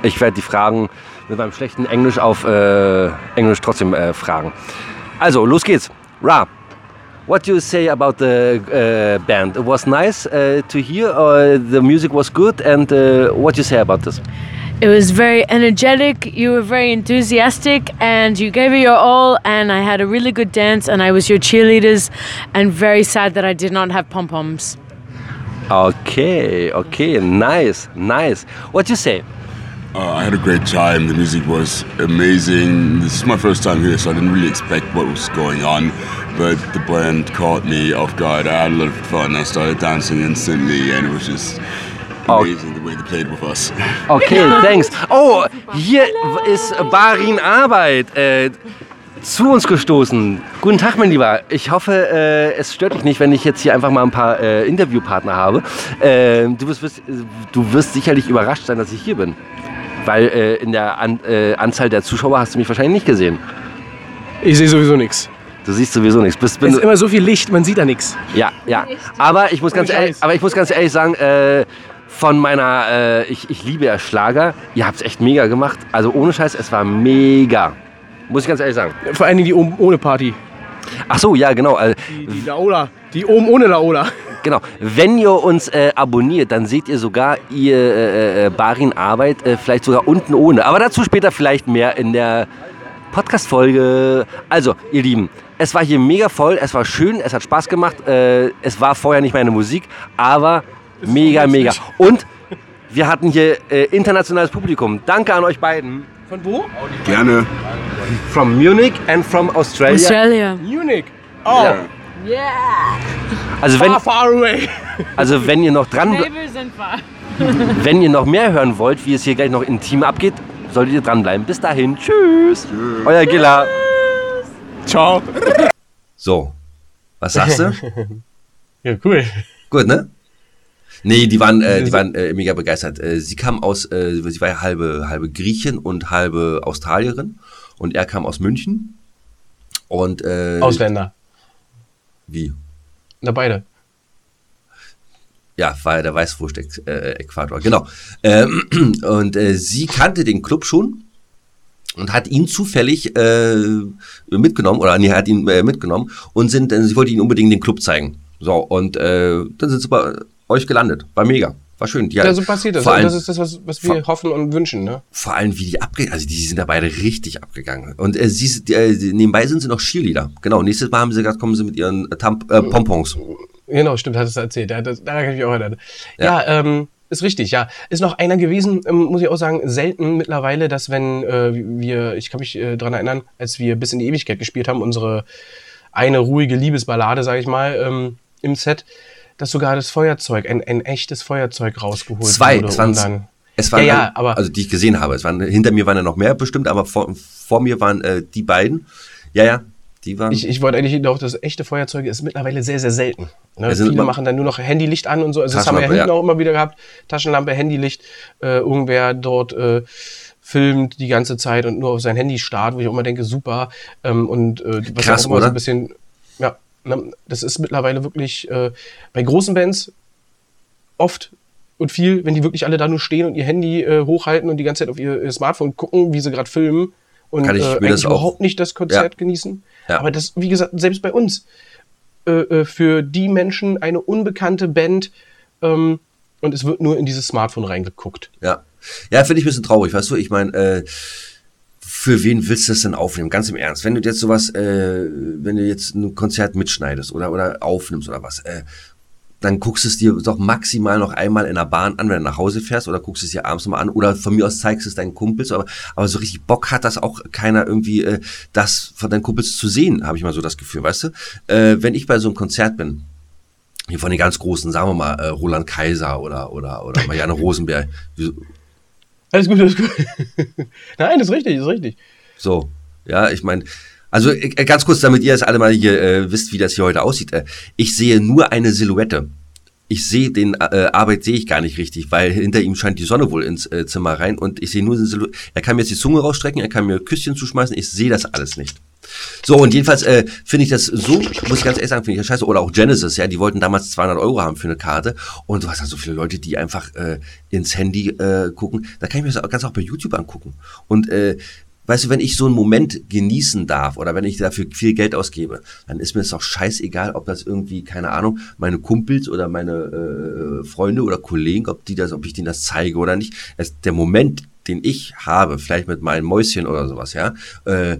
Ich werde die Fragen mit meinem schlechten Englisch auf äh, Englisch trotzdem äh, fragen. Also, los geht's. Ra, what do you say about the uh, band? It was nice uh, to hear. Uh, the music was good, and uh, what do you say about this? It was very energetic. You were very enthusiastic, and you gave it your all. And I had a really good dance, and I was your cheerleaders. And very sad that I did not have pom poms. Okay, okay, nice, nice. What do you say? Uh, I had a great time. The music was amazing. This is my first time here, so I didn't really expect what was going on. But the band caught me off guard. I had a lot of fun. I started dancing instantly, and it was just Oh. amazing the way they played with us. Okay, thanks. Oh, hier ist Barin Arbeit äh, zu uns gestoßen. Guten Tag, mein Lieber. Ich hoffe, äh, es stört dich nicht, wenn ich jetzt hier einfach mal ein paar äh, Interviewpartner habe. Äh, du, wirst, wirst- du wirst sicherlich überrascht sein, dass ich hier bin. Weil äh, in der An äh, Anzahl der Zuschauer hast du mich wahrscheinlich nicht gesehen. Ich sehe sowieso nichts. Du siehst sowieso nichts. Bist, Es ist immer so viel Licht, man sieht da nichts. Ja, ja. Aber ich muss ganz, ehrlich, aber ich muss ganz ehrlich sagen, äh, von meiner, äh, ich, ich liebe ja Schlager. Ihr habt es echt mega gemacht. Also ohne Scheiß, es war mega. Muss ich ganz ehrlich sagen. Vor allen Dingen die oben ohne Party. Ach so, ja, genau. Äh, Die, die Laola. Die oben ohne Laola. genau. Wenn ihr uns äh, abonniert, dann seht ihr sogar ihr äh, äh, Barin Arbeit äh, vielleicht sogar unten ohne. Aber dazu später vielleicht mehr in der Podcast-Folge. Also, ihr Lieben, es war hier mega voll, es war schön, es hat Spaß gemacht. Äh, es war vorher nicht meine Musik, aber mega, jetzt mega. nicht. Und wir hatten hier äh, internationales Publikum. Danke an euch beiden. Von wo? Gerne. From Munich and from Australia. Australia. Munich. Oh, Ja. Also wenn, far, far away. also wenn ihr noch dran, wenn ihr noch mehr hören wollt, wie es hier gleich noch intim abgeht, solltet ihr dranbleiben. Bis dahin, tschüss. Euer Gilla. Ciao. So, was sagst du? Ja, cool. Gut, ne? Nee, die waren, äh, die waren äh, mega begeistert. Äh, sie kam aus, äh, sie war ja halbe, halbe Griechin und halbe Australierin und er kam aus München. Und äh, Ausländer. wie? Na, beide. Ja, war ja der Weißwurst-Äquator, genau. Ähm, und äh, sie kannte den Club schon und hat ihn zufällig äh, mitgenommen, oder nee, hat ihn äh, mitgenommen und sind, äh, sie wollte ihn unbedingt den Club zeigen. So, und äh, dann sind sie bei euch gelandet. War mega. War schön. Die, Ja, so passiert das. Vor Und allem, das ist das, was, was wir vor- hoffen und wünschen. Ne? vor allem, wie die abgegangen also die sind da beide richtig abgegangen. Und äh, sie, äh, nebenbei sind sie noch Cheerleader. Genau, nächstes Mal haben sie gesagt, kommen sie mit ihren äh, Tamp äh, Pompons. Genau, stimmt, hat es erzählt. Ja, das, daran kann ich mich auch erinnern. Ja, ähm, ist richtig, ja. Ist noch einer gewesen, ähm, muss ich auch sagen, selten mittlerweile, dass wenn äh, wir, ich kann mich äh, daran erinnern, als wir bis in die Ewigkeit gespielt haben, unsere eine ruhige Liebesballade, sage ich mal, ähm, im Set, dass sogar das Feuerzeug, ein, ein echtes Feuerzeug rausgeholt Zwei, wurde. es waren, es waren Ja, ja, aber- also die ich gesehen habe. Es waren, hinter mir waren ja noch mehr bestimmt, aber vor, vor mir waren äh, die beiden. Ja, ja, die waren. ich, ich wollte eigentlich noch, das echte Feuerzeug ist mittlerweile sehr, sehr selten. Ne? Viele immer- machen dann nur noch Handylicht an und so. Also das haben wir ja hinten ja. auch immer wieder gehabt. Taschenlampe, Handylicht. Äh, irgendwer dort äh, filmt die ganze Zeit und nur auf sein Handy starrt, wo ich auch immer denke, super. Ähm, und äh, was Krass, auch immer so oder? ein bisschen, ja, das ist mittlerweile wirklich äh, bei großen Bands oft und viel, wenn die wirklich alle da nur stehen und ihr Handy äh, hochhalten und die ganze Zeit auf ihr, ihr Smartphone gucken, wie sie gerade filmen und Kann ich äh, eigentlich überhaupt nicht das Konzert Ja. genießen. Ja. Aber das, wie gesagt, selbst bei uns, äh, äh, für die Menschen eine unbekannte Band ähm, und es wird nur in dieses Smartphone reingeguckt. Ja, ja finde ich ein bisschen traurig, weißt du? Ich meine, äh, für wen willst du das denn aufnehmen? Ganz im Ernst. Wenn du jetzt sowas, äh, wenn du jetzt ein Konzert mitschneidest oder, oder aufnimmst oder was, äh, dann guckst du es dir doch maximal noch einmal in der Bahn an, wenn du nach Hause fährst, oder guckst es dir abends nochmal an, oder von mir aus zeigst es deinen Kumpels, aber, aber so richtig Bock hat das auch keiner irgendwie, äh, das von deinen Kumpels zu sehen, habe ich mal so das Gefühl, weißt du? Äh, wenn ich bei so einem Konzert bin, hier von den ganz großen, sagen wir mal, äh, Roland Kaiser oder, oder, oder Marianne Rosenberg, alles gut, alles gut. Nein, ist richtig, ist richtig. so, ja, ich meine, also äh, ganz kurz, damit ihr es alle mal hier äh, wisst, wie das hier heute aussieht. Äh, ich sehe nur eine Silhouette. Ich sehe den äh, Arbeit sehe ich gar nicht richtig, weil hinter ihm scheint die Sonne wohl ins äh, Zimmer rein und ich sehe nur eine Silhouette. Er kann mir jetzt die Zunge rausstrecken, er kann mir Küsschen zuschmeißen, ich sehe das alles nicht. So, und jedenfalls äh, finde ich das so, muss ich ganz ehrlich sagen, finde ich das scheiße. Oder auch Genesis, ja, die wollten damals 200 Euro haben für eine Karte. Und du hast dann so viele Leute, die einfach äh, ins Handy äh, gucken. Da kann ich mir das ganz auch bei YouTube angucken. Und äh, weißt du, wenn ich so einen Moment genießen darf oder wenn ich dafür viel Geld ausgebe, dann ist mir es auch scheißegal, ob das irgendwie, keine Ahnung, meine Kumpels oder meine äh, Freunde oder Kollegen, ob die das, ob ich denen das zeige oder nicht. Es, der Moment, den ich habe, vielleicht mit meinem Mäuschen oder sowas, ja, äh,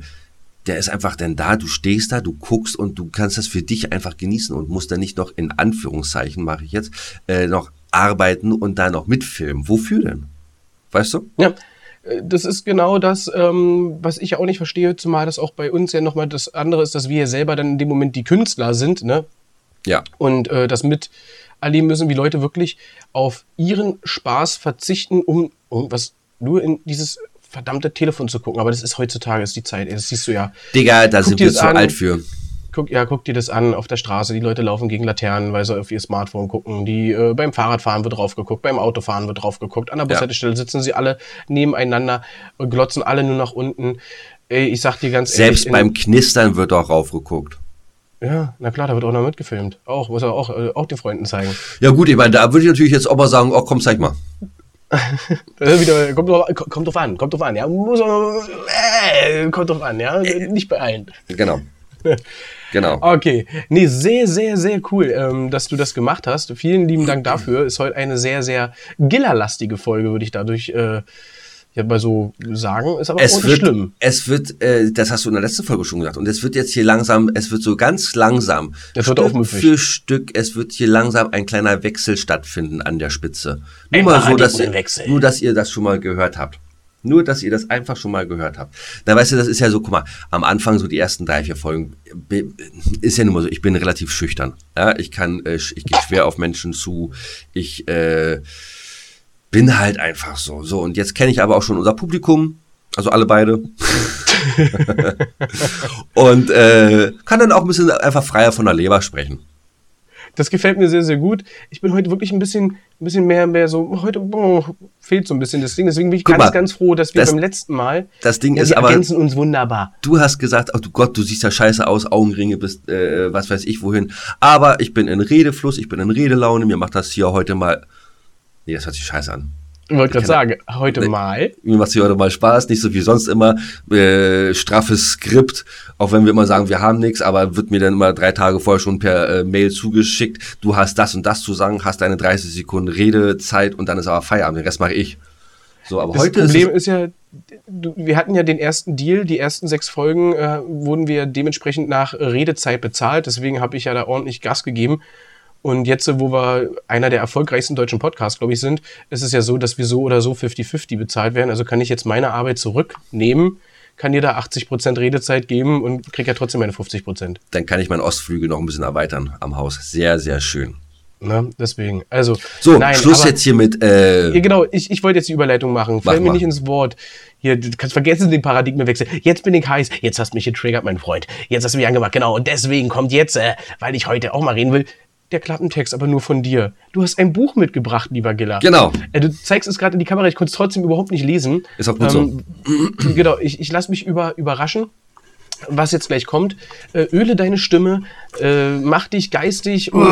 der ist einfach denn da, du stehst da, du guckst und du kannst das für dich einfach genießen und musst dann nicht noch in Anführungszeichen, mache ich jetzt, äh, noch arbeiten und da noch mitfilmen. Wofür denn? Weißt du? Ja, äh, das ist genau das, ähm, was ich auch nicht verstehe, zumal das auch bei uns ja nochmal das andere ist, dass wir ja selber dann in dem Moment die Künstler sind, ne? Ja. Und äh, das mit erleben müssen, wie Leute wirklich auf ihren Spaß verzichten, um irgendwas nur in dieses verdammte Telefon zu gucken. Aber das ist heutzutage, ist die Zeit. Das siehst du ja. Digga, da Guck sind wir zu an. alt für. Guck, ja, guck dir das an auf der Straße. Die Leute laufen gegen Laternen, weil sie auf ihr Smartphone gucken. Die äh, beim Fahrradfahren wird drauf geguckt, beim Autofahren wird drauf geguckt. An der Bushaltestelle sitzen sie alle nebeneinander, und glotzen alle nur nach unten. Ey, ich sag dir ganz Selbst ehrlich, beim Knistern wird auch raufgeguckt. ja, na klar, da wird auch noch mitgefilmt. Auch, muss er auch, äh, auch den Freunden zeigen. Ja gut, ich meine, da würde ich natürlich jetzt auch mal sagen, oh komm, zeig mal. Äh, wieder, kommt, drauf, kommt drauf an, kommt drauf an, ja. Muss, äh, kommt drauf an, ja. Nicht beeilen. Genau. Genau. Okay, nee, sehr, sehr, sehr cool, ähm, dass du das gemacht hast. Vielen lieben Dank dafür. Ist heute eine sehr, sehr gillerlastige Folge, würde ich dadurch äh, ja mal so sagen. Ist aber auch Es nicht wird, schlimm. es wird, äh, das hast du in der letzten Folge schon gesagt, und es wird jetzt hier langsam, es wird so ganz langsam, Es wird Stück für Stück, es wird hier langsam ein kleiner Wechsel stattfinden an der Spitze. Nur mal so, dass ihr, nur, dass ihr das schon mal gehört habt. Nur, dass ihr das einfach schon mal gehört habt. Da weißt du, das ist ja so, guck mal, am Anfang so die ersten drei, vier Folgen, ist ja nun mal so, ich bin relativ schüchtern. Ja, ich kann, äh, ich gehe schwer auf Menschen zu, ich, äh, bin halt einfach so. So, und jetzt kenne ich aber auch schon unser Publikum, also alle beide. und äh, kann dann auch ein bisschen einfach freier von der Leber sprechen. Das gefällt mir sehr, sehr gut. Ich bin heute wirklich ein bisschen, ein bisschen mehr, mehr so, heute oh, fehlt so ein bisschen das Ding. Deswegen bin ich Guck ganz, mal, ganz froh, dass wir das- beim letzten Mal, Das Ding ja, ist wir aber, ergänzen uns wunderbar. du hast gesagt, oh du Gott, du siehst ja scheiße aus, Augenringe, bist, äh, was weiß ich wohin. Aber ich bin in Redefluss, ich bin in Redelaune, mir macht das hier heute mal, nee, das hört sich scheiße an. Ich wollte gerade sagen, heute Nee. mal. Mir macht es hier heute mal Spaß, nicht so wie sonst immer. Äh, straffes Skript, auch wenn wir immer sagen, wir haben nichts, aber wird mir dann immer drei Tage vorher schon per äh, Mail zugeschickt. Du hast das und das zu sagen, hast deine 30 Sekunden Redezeit und dann ist aber Feierabend. Den Rest mache ich. So, aber Das heute Problem ist ist, ja, wir hatten ja den ersten Deal, die ersten sechs Folgen äh, wurden wir dementsprechend nach Redezeit bezahlt, deswegen habe ich ja da ordentlich Gas gegeben. Und jetzt, wo wir einer der erfolgreichsten deutschen Podcasts, glaube ich, sind, ist es ja so, dass wir so oder so 50-50 bezahlt werden. Also kann ich jetzt meine Arbeit zurücknehmen, kann dir da 80% Redezeit geben und krieg ja trotzdem meine 50%. dann kann ich meinen Ostflügel noch ein bisschen erweitern am Haus. Sehr, sehr schön. Ne? Deswegen, also. So, nein, Schluss aber- jetzt hier mit. Äh, Ja, genau, ich, ich wollte jetzt die Überleitung machen. Fällt mir mal. nicht ins Wort. Hier, du kannst vergessen den Paradigmenwechsel. Jetzt bin ich heiß. Jetzt hast du mich getriggert, mein Freund. Jetzt hast du mich angemacht. Genau. Und deswegen kommt jetzt, äh, weil ich heute auch mal reden will, der Klappentext, aber nur von dir. Du hast ein Buch mitgebracht, lieber Giller. Genau. Äh, du zeigst es gerade in die Kamera. Ich konnte es trotzdem überhaupt nicht lesen. Ist auch gut so. Genau. Ich, ich lasse mich über, überraschen. Was jetzt gleich kommt, äh, öle deine Stimme, äh, mach dich geistig und,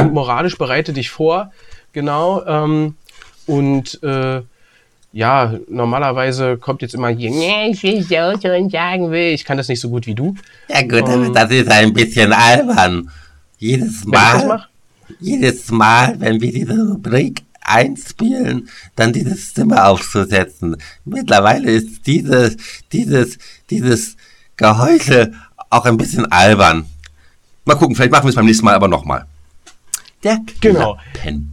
und moralisch bereite dich vor. Genau. Ähm, und äh, ja, normalerweise kommt jetzt immer hier, nee, ich will so schon sagen will. Ich kann das nicht so gut wie du. ja gut, Ähm. das ist ein bisschen albern. Jedes Mal, jedes Mal, wenn wir diese Rubrik einspielen, dann diese Stimme aufzusetzen. Mittlerweile ist dieses, dieses, dieses Gehäusel auch ein bisschen albern. Mal gucken, vielleicht machen wir es beim nächsten Mal aber nochmal. Der Genau.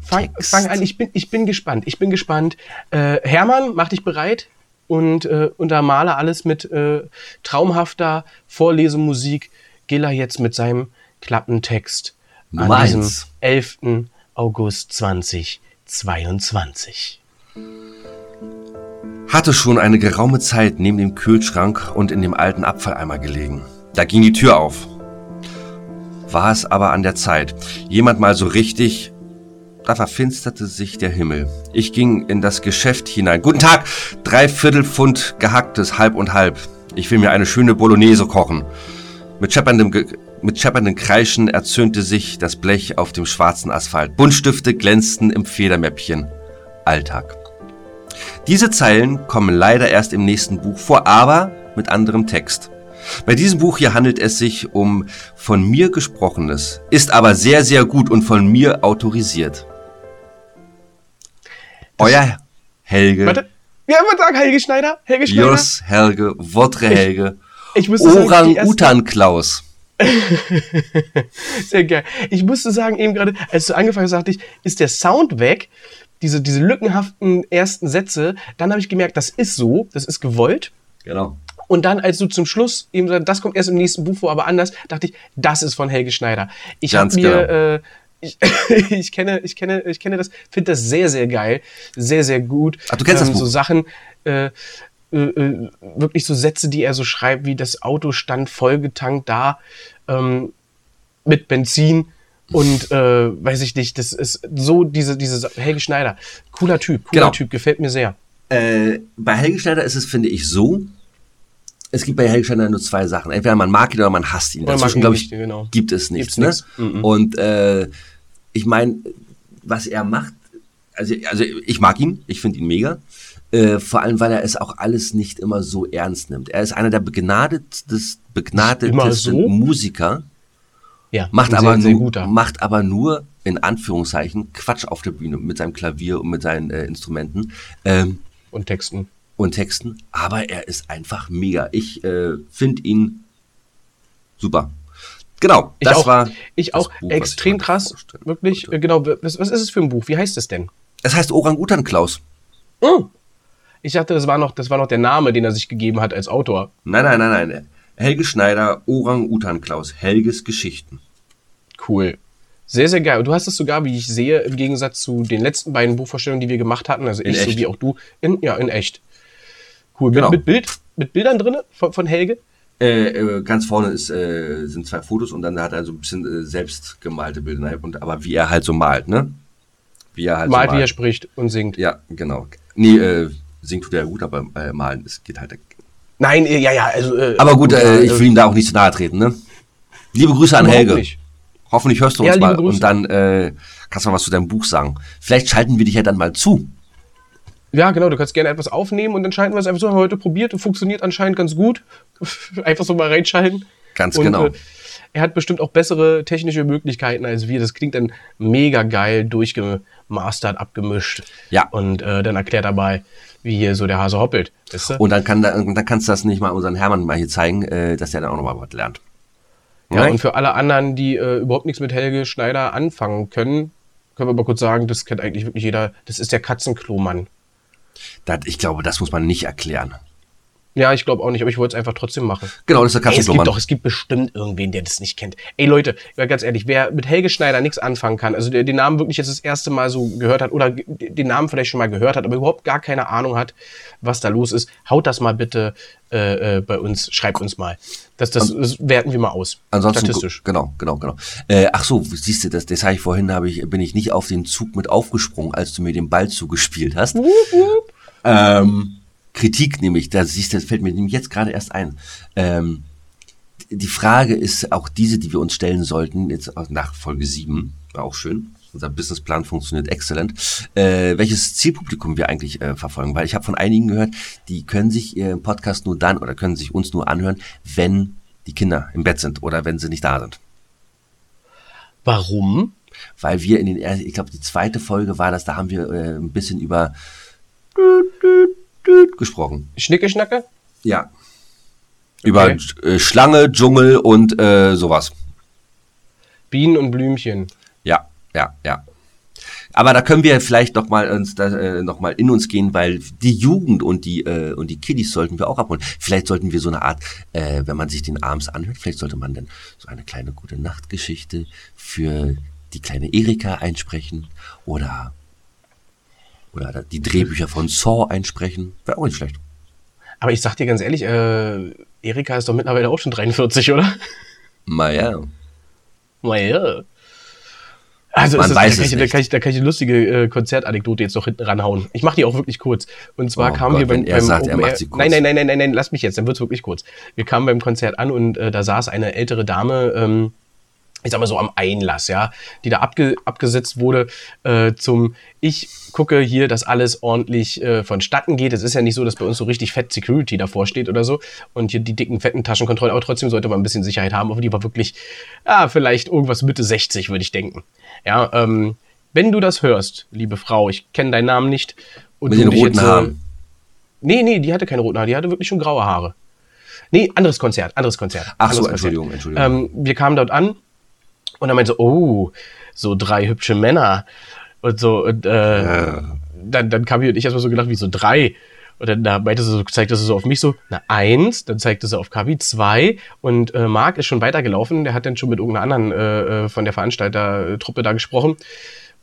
Fang, fang an, ich bin, ich bin gespannt. Ich bin gespannt. Äh, Hermann, mach dich bereit und äh, untermale alles mit äh, traumhafter Vorlesemusik. Giller jetzt mit seinem Klappentext Nummer an diesem eins. 11. August 2022. Hatte schon eine geraume Zeit neben dem Kühlschrank und in dem alten Abfalleimer gelegen. Da ging die Tür auf. War es aber an der Zeit. Jemand mal so richtig. Da verfinsterte sich der Himmel. Ich ging in das Geschäft hinein. Guten Tag! Drei Viertel Pfund gehacktes, halb und halb. Ich will mir eine schöne Bolognese kochen. Mit schepperndem, Ge mit schepperndem Kreischen erzürnte sich das Blech auf dem schwarzen Asphalt. Buntstifte glänzten im Federmäppchen. Alltag. Diese Zeilen kommen leider erst im nächsten Buch vor, aber mit anderem Text. Bei diesem Buch hier handelt es sich um von mir gesprochenes, ist aber sehr, sehr gut und von mir autorisiert. Euer Helge, Warte. Ja, was sagen Helge Schneider? Helge Schneider? Jos Helge, Votre Helge, Ich musste sagen, Sehr geil. Ich musste sagen, eben gerade, als du angefangen hast, sagte ich, ist der Sound weg? Diese, diese lückenhaften ersten Sätze. Dann habe ich gemerkt, das ist so, das ist gewollt. Genau. Und dann, als du zum Schluss eben sagst, das kommt erst im nächsten Buch vor, aber anders, dachte ich, das ist von Helge Schneider. Ich habe mir, genau. äh, ich, ich kenne, ich kenne, ich kenne das, finde das sehr, sehr geil, sehr, sehr gut. Ach, du kennst das So Buch? Sachen, äh, äh, äh, wirklich so Sätze, die er so schreibt, wie das Auto stand vollgetankt da ähm, mit Benzin und äh, weiß ich nicht, das ist so diese, diese Helge Schneider, cooler Typ, cooler Genau. Typ, gefällt mir sehr. Äh, bei Helge Schneider ist es, finde ich, so. Es gibt bei Helge Schneider nur zwei Sachen. Entweder man mag ihn oder man hasst ihn. Dazwischen, glaube ich, genau. gibt es nichts. Ne? nix. Mhm. Und äh, ich meine, was er macht, also, also ich mag ihn, ich finde ihn mega. Äh, vor allem, weil er es auch alles nicht immer so ernst nimmt. Er ist einer der begnadetes, begnadetesten so? Musiker, Ja, macht aber, sehr, sehr nur, guter. macht aber nur, in Anführungszeichen, Quatsch auf der Bühne mit seinem Klavier und mit seinen äh, Instrumenten. Ähm, und Texten. und Texten, aber er ist einfach mega. Ich äh, finde ihn super. Genau, Ich das auch, war. ich auch Buch, ich extrem heute krass, wirklich, äh, genau, was, was ist es für ein Buch? Wie heißt es denn? Es heißt Orang-Utan Klaus. Oh. Ich dachte, das war, noch, das war noch der Name, den er sich gegeben hat als Autor. Nein, nein, nein, nein. Helge Schneider, Orang-Utan Klaus, Helges Geschichten. Cool. Sehr, sehr geil. Und du hast es sogar, wie ich sehe, im Gegensatz zu den letzten beiden Buchvorstellungen, die wir gemacht hatten, also In ich echt. sowie auch du, in, ja, in echt. Cool. Genau. Mit, mit Bild, mit Bildern drin von, von Helge? Äh, äh, ganz vorne ist, äh, sind zwei Fotos und dann hat er so ein bisschen äh, selbst gemalte Bilder. Und, aber wie er halt so malt, ne? Wie er halt Malt, so wie er spricht und singt. Ja, genau. Nee, äh, singt tut er gut, aber äh, malen, es geht halt. Nein, äh, ja, ja, also. Äh, Aber gut, äh, ich äh, will ihm da auch nicht zu nahe treten, ne? Liebe Grüße an Helge. nicht. Hoffentlich hörst du Ja, uns liebe mal Grüße. und dann äh, kannst du mal was zu deinem Buch sagen. Vielleicht schalten wir dich ja dann mal zu. Ja, genau, du kannst gerne etwas aufnehmen und dann schalten wir es einfach so, haben wir heute probiert und funktioniert anscheinend ganz gut. einfach so mal reinschalten. Ganz und, genau. Er hat bestimmt auch bessere technische Möglichkeiten als wir. Das klingt dann mega geil, durchgemastert, abgemischt. Ja. Und äh, dann erklärt dabei, wie hier so der Hase hoppelt. Weißt du? Und dann, kann da, und dann kannst du das nicht mal unseren Hermann mal hier zeigen, äh, dass der dann auch nochmal was lernt. ja, Ne? und für alle anderen, die äh, überhaupt nichts mit Helge Schneider anfangen können, können wir mal kurz sagen, das kennt eigentlich wirklich jeder. Das ist der Katzenklomann. Das, ich glaube, das muss man nicht erklären. Ja, ich glaube auch nicht, aber ich wollte es einfach trotzdem machen. Genau, das ist der Ey, es gibt doch, es gibt bestimmt irgendwen, der das nicht kennt. Ey Leute, ganz ehrlich, wer mit Helge Schneider nichts anfangen kann, also der den Namen wirklich jetzt das erste Mal so gehört hat oder den Namen vielleicht schon mal gehört hat, aber überhaupt gar keine Ahnung hat, was da los ist, haut das mal bitte äh, äh, bei uns, schreibt uns mal. Das, das, das werten wir mal aus. Ansonsten, Statistisch. genau, genau, genau. Äh, ach so, siehst du, das, das habe ich vorhin, habe ich, bin ich nicht auf den Zug mit aufgesprungen, als du mir den Ball zugespielt hast. Ähm, Kritik nämlich, da siehst das fällt mir nämlich jetzt gerade erst ein. Ähm, die Frage ist auch diese, die wir uns stellen sollten, jetzt nach Folge 7, war auch schön. Unser Businessplan funktioniert exzellent. Äh, welches Zielpublikum wir eigentlich äh, verfolgen, weil ich habe von einigen gehört, die können sich ihren Podcast nur dann oder können sich uns nur anhören, wenn die Kinder im Bett sind oder wenn sie nicht da sind. Warum? Weil wir in den, er- ich glaube, die zweite Folge war das, da haben wir äh, ein bisschen über gesprochen. Schnicke, Schnacke? Ja. Über Okay. äh, Schlange, Dschungel und äh, sowas. Bienen und Blümchen. Ja, ja, ja. Aber da können wir vielleicht noch mal uns da, äh, noch mal in uns gehen, weil die Jugend und die äh, und die Kiddies sollten wir auch abholen. Vielleicht sollten wir so eine Art, äh, wenn man sich den abends anhört, vielleicht sollte man dann so eine kleine gute Nachtgeschichte für die kleine Erika einsprechen oder oder die Drehbücher von Saw einsprechen. Wäre auch nicht schlecht. Aber ich sag dir ganz ehrlich, äh, Erika ist doch mittlerweile auch schon 43, oder? Naja. Naja. Also Man das, weiß da, kann es ich, da, kann ich, da kann ich eine lustige äh, Konzertanekdote jetzt noch hinten ranhauen. Ich mache die auch wirklich kurz. Und zwar Oh kamen Gott, wir beim, beim sagt, Open Air-. Nein, nein, nein, nein, nein, nein, lass mich jetzt, dann wird's wirklich kurz. Wir kamen beim Konzert an und äh, da saß eine ältere Dame, ähm, ich sag mal so am Einlass, ja, die da abge abgesetzt wurde äh, zum, ich gucke hier, dass alles ordentlich äh, vonstatten geht. Es ist ja nicht so, dass bei uns so richtig fett Security davor steht oder so und hier die dicken, fetten Taschenkontrollen, aber trotzdem sollte man ein bisschen Sicherheit haben. Aber die war wirklich, ja, vielleicht irgendwas Mitte 60, würde ich denken. Ja, ähm, wenn du das hörst, liebe Frau, ich kenne deinen Namen nicht. Und Mit den roten jetzt, Haaren. Nee, nee, die hatte keine roten Haare, die hatte wirklich schon graue Haare. Nee, anderes Konzert, anderes Konzert. Ach so, anderes Entschuldigung, Entschuldigung. Ähm, wir kamen dort an und dann meinte so, oh, so drei hübsche Männer und so und äh, dann, dann kam ich und ich erstmal so gedacht, wie so drei. Und dann da meinte sie so, zeigte sie so auf mich so, na eins, dann zeigte sie auf Kabi zwei und äh, Marc ist schon weitergelaufen, der hat dann schon mit irgendeiner anderen äh, äh, von der Veranstaltertruppe da gesprochen.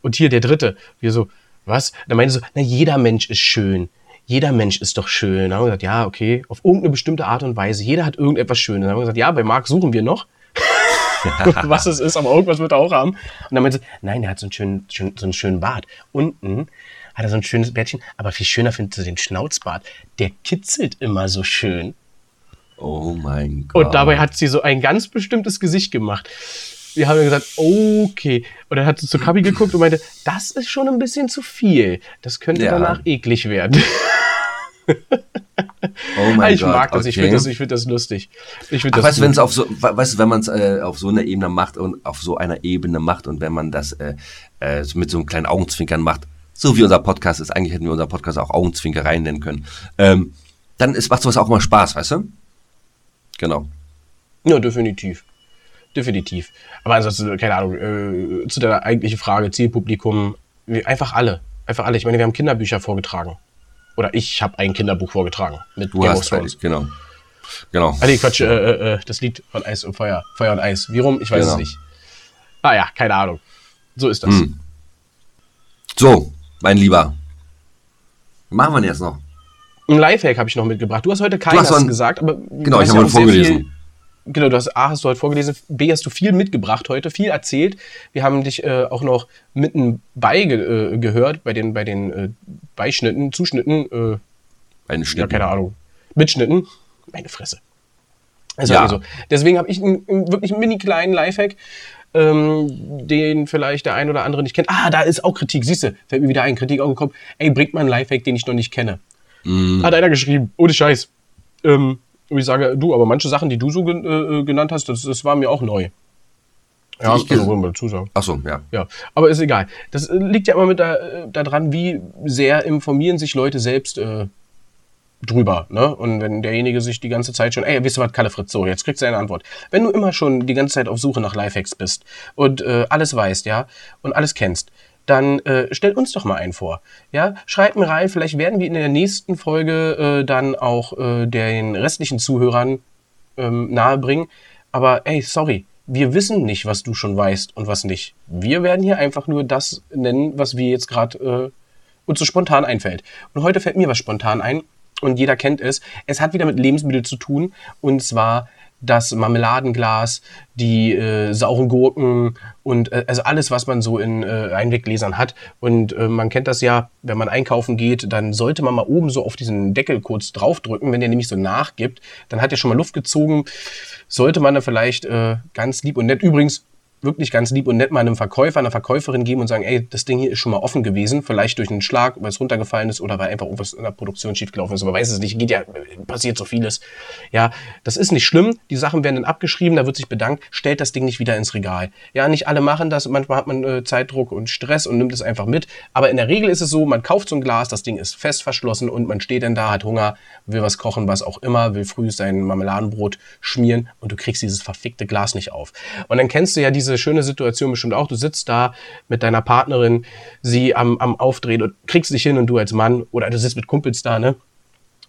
Und hier der dritte, wir so, was? Dann meinte sie so, na jeder Mensch ist schön. Jeder Mensch ist doch schön. Dann haben wir gesagt, ja, okay, auf irgendeine bestimmte Art und Weise. Jeder hat irgendetwas Schönes. Dann haben wir gesagt, ja, bei Marc suchen wir noch. was es ist, aber irgendwas wird er auch haben. Und dann meinte sie, nein, er hat so einen schönen, schön, so einen schönen Bart. Unten hat er so ein schönes Bärtchen, aber viel schöner findet sie den Schnauzbart. Der kitzelt immer so schön. Oh mein Gott. Und dabei hat sie so ein ganz bestimmtes Gesicht gemacht. Wir haben gesagt, okay. Und dann hat sie zu Kabi geguckt und meinte, das ist schon ein bisschen zu viel. Das könnte Ja. danach eklig werden. oh mein ich Gott. mag das, ich okay. finde das, ich finde das lustig. Ich finde Ach, das weißt du, wenn es auf so, we- weißt du, wenn man es äh, auf so einer Ebene macht und auf so einer Ebene macht und wenn man das äh, äh, mit so einem kleinen Augenzwinkern macht, so wie unser Podcast ist, eigentlich hätten wir unser Podcast auch Augenzwinkereien nennen können, ähm, dann ist, macht sowas auch mal Spaß, weißt du? Genau. Ja, definitiv. Definitiv. Aber ansonsten, keine Ahnung, äh, zu der eigentlichen Frage, Zielpublikum, einfach alle. Einfach alle. Ich meine, wir haben Kinderbücher vorgetragen. Oder ich habe ein Kinderbuch vorgetragen mit Du Game of hast Thrones. eigentlich, genau. Genau. Ah, nee, Quatsch, äh, äh, äh, das Lied von Eis und Feuer. Feuer und Eis. Wie rum? Ich weiß Genau. es nicht. Ah ja, keine Ahnung. So ist das. Hm. So, mein Lieber. Machen wir denn jetzt noch? Ein Lifehack habe ich noch mitgebracht. Du hast heute keinen hast gesagt, aber Genau, ich habe sehr vorgelesen. Genau, du hast A hast du heute vorgelesen, B hast du viel mitgebracht heute, viel erzählt. Wir haben dich äh, auch noch mitten bei ge äh, gehört bei den bei den äh, Beischnitten, Zuschnitten, äh, Eine ja Schnitte. keine Ahnung, Mitschnitten. Meine Fresse. Also Ja. so. Deswegen habe ich einen, einen wirklich mini kleinen Lifehack, ähm, den vielleicht der ein oder andere nicht kennt. Ah, da ist auch Kritik. Siehst du, fällt mir wieder ein, Kritik aufgekommen. Ey, bringt mal einen Lifehack, den ich noch nicht kenne. Mhm. Hat einer geschrieben, ohne Scheiß. Ähm, und ich sage, du, aber manche Sachen, die du so gen äh, äh, genannt hast, das, das war mir auch neu. Ja, ich also, wollen wir dazu sagen. Ach so, ja. Ja, aber ist egal. Das äh, liegt ja immer mit da, äh, daran, wie sehr informieren sich Leute selbst äh, drüber. Ne? Und wenn derjenige sich die ganze Zeit schon, ey, wisst ihr was, Kalle Fritz, so, jetzt kriegst du eine Antwort. Wenn du immer schon die ganze Zeit auf Suche nach Lifehacks bist und äh, alles weißt, ja, und alles kennst, dann äh, stell uns doch mal einen vor. Ja, schreib mir rein, vielleicht werden wir in der nächsten Folge äh, dann auch äh, den restlichen Zuhörern ähm, nahebringen. Aber ey, sorry, wir wissen nicht, was du schon weißt und was nicht. Wir werden hier einfach nur das nennen, was wir jetzt gerade äh, uns so spontan einfällt. Und heute fällt mir was spontan ein und jeder kennt es. Es hat wieder mit Lebensmitteln zu tun und zwar das Marmeladenglas, die äh, sauren Gurken und äh, also alles, was man so in äh, Einweggläsern hat. Und äh, man kennt das ja, wenn man einkaufen geht, dann sollte man mal oben so auf diesen Deckel kurz draufdrücken. Wenn der nämlich so nachgibt, dann hat er schon mal Luft gezogen. Sollte man dann vielleicht äh, ganz lieb und nett, übrigens wirklich ganz lieb und nett mal einem Verkäufer, einer Verkäuferin geben und sagen, ey, das Ding hier ist schon mal offen gewesen, vielleicht durch einen Schlag, weil es runtergefallen ist oder weil einfach irgendwas in der Produktion schiefgelaufen ist, aber weiß es nicht, geht ja, passiert so vieles. Ja, das ist nicht schlimm, die Sachen werden dann abgeschrieben, da wird sich bedankt, stellt das Ding nicht wieder ins Regal. Ja, nicht alle machen das, manchmal hat man äh, Zeitdruck und Stress und nimmt es einfach mit, aber in der Regel ist es so, man kauft so ein Glas, das Ding ist fest verschlossen und man steht dann da, hat Hunger, will was kochen, was auch immer, will früh sein Marmeladenbrot schmieren und du kriegst dieses verfickte Glas nicht auf. Und dann kennst du ja diese diese schöne Situation bestimmt auch. Du sitzt da mit deiner Partnerin, sie am, am Aufdrehen und kriegst dich hin und du als Mann oder du sitzt mit Kumpels da, ne?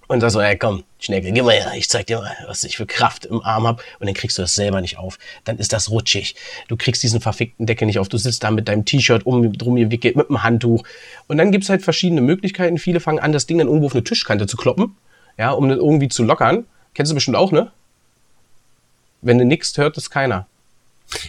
Und sagst so, ey, komm, Schnecke, gib mal her, ich zeig dir mal, was ich für Kraft im Arm hab. Und dann kriegst du das selber nicht auf. Dann ist das rutschig. Du kriegst diesen verfickten Deckel nicht auf. Du sitzt da mit deinem T-Shirt um, drum gewickelt, mit einem Handtuch. Und dann gibt's halt verschiedene Möglichkeiten. Viele fangen an, das Ding dann irgendwo auf eine Tischkante zu kloppen, ja, um das irgendwie zu lockern. Kennst du bestimmt auch, ne? Wenn du nix hört das keiner.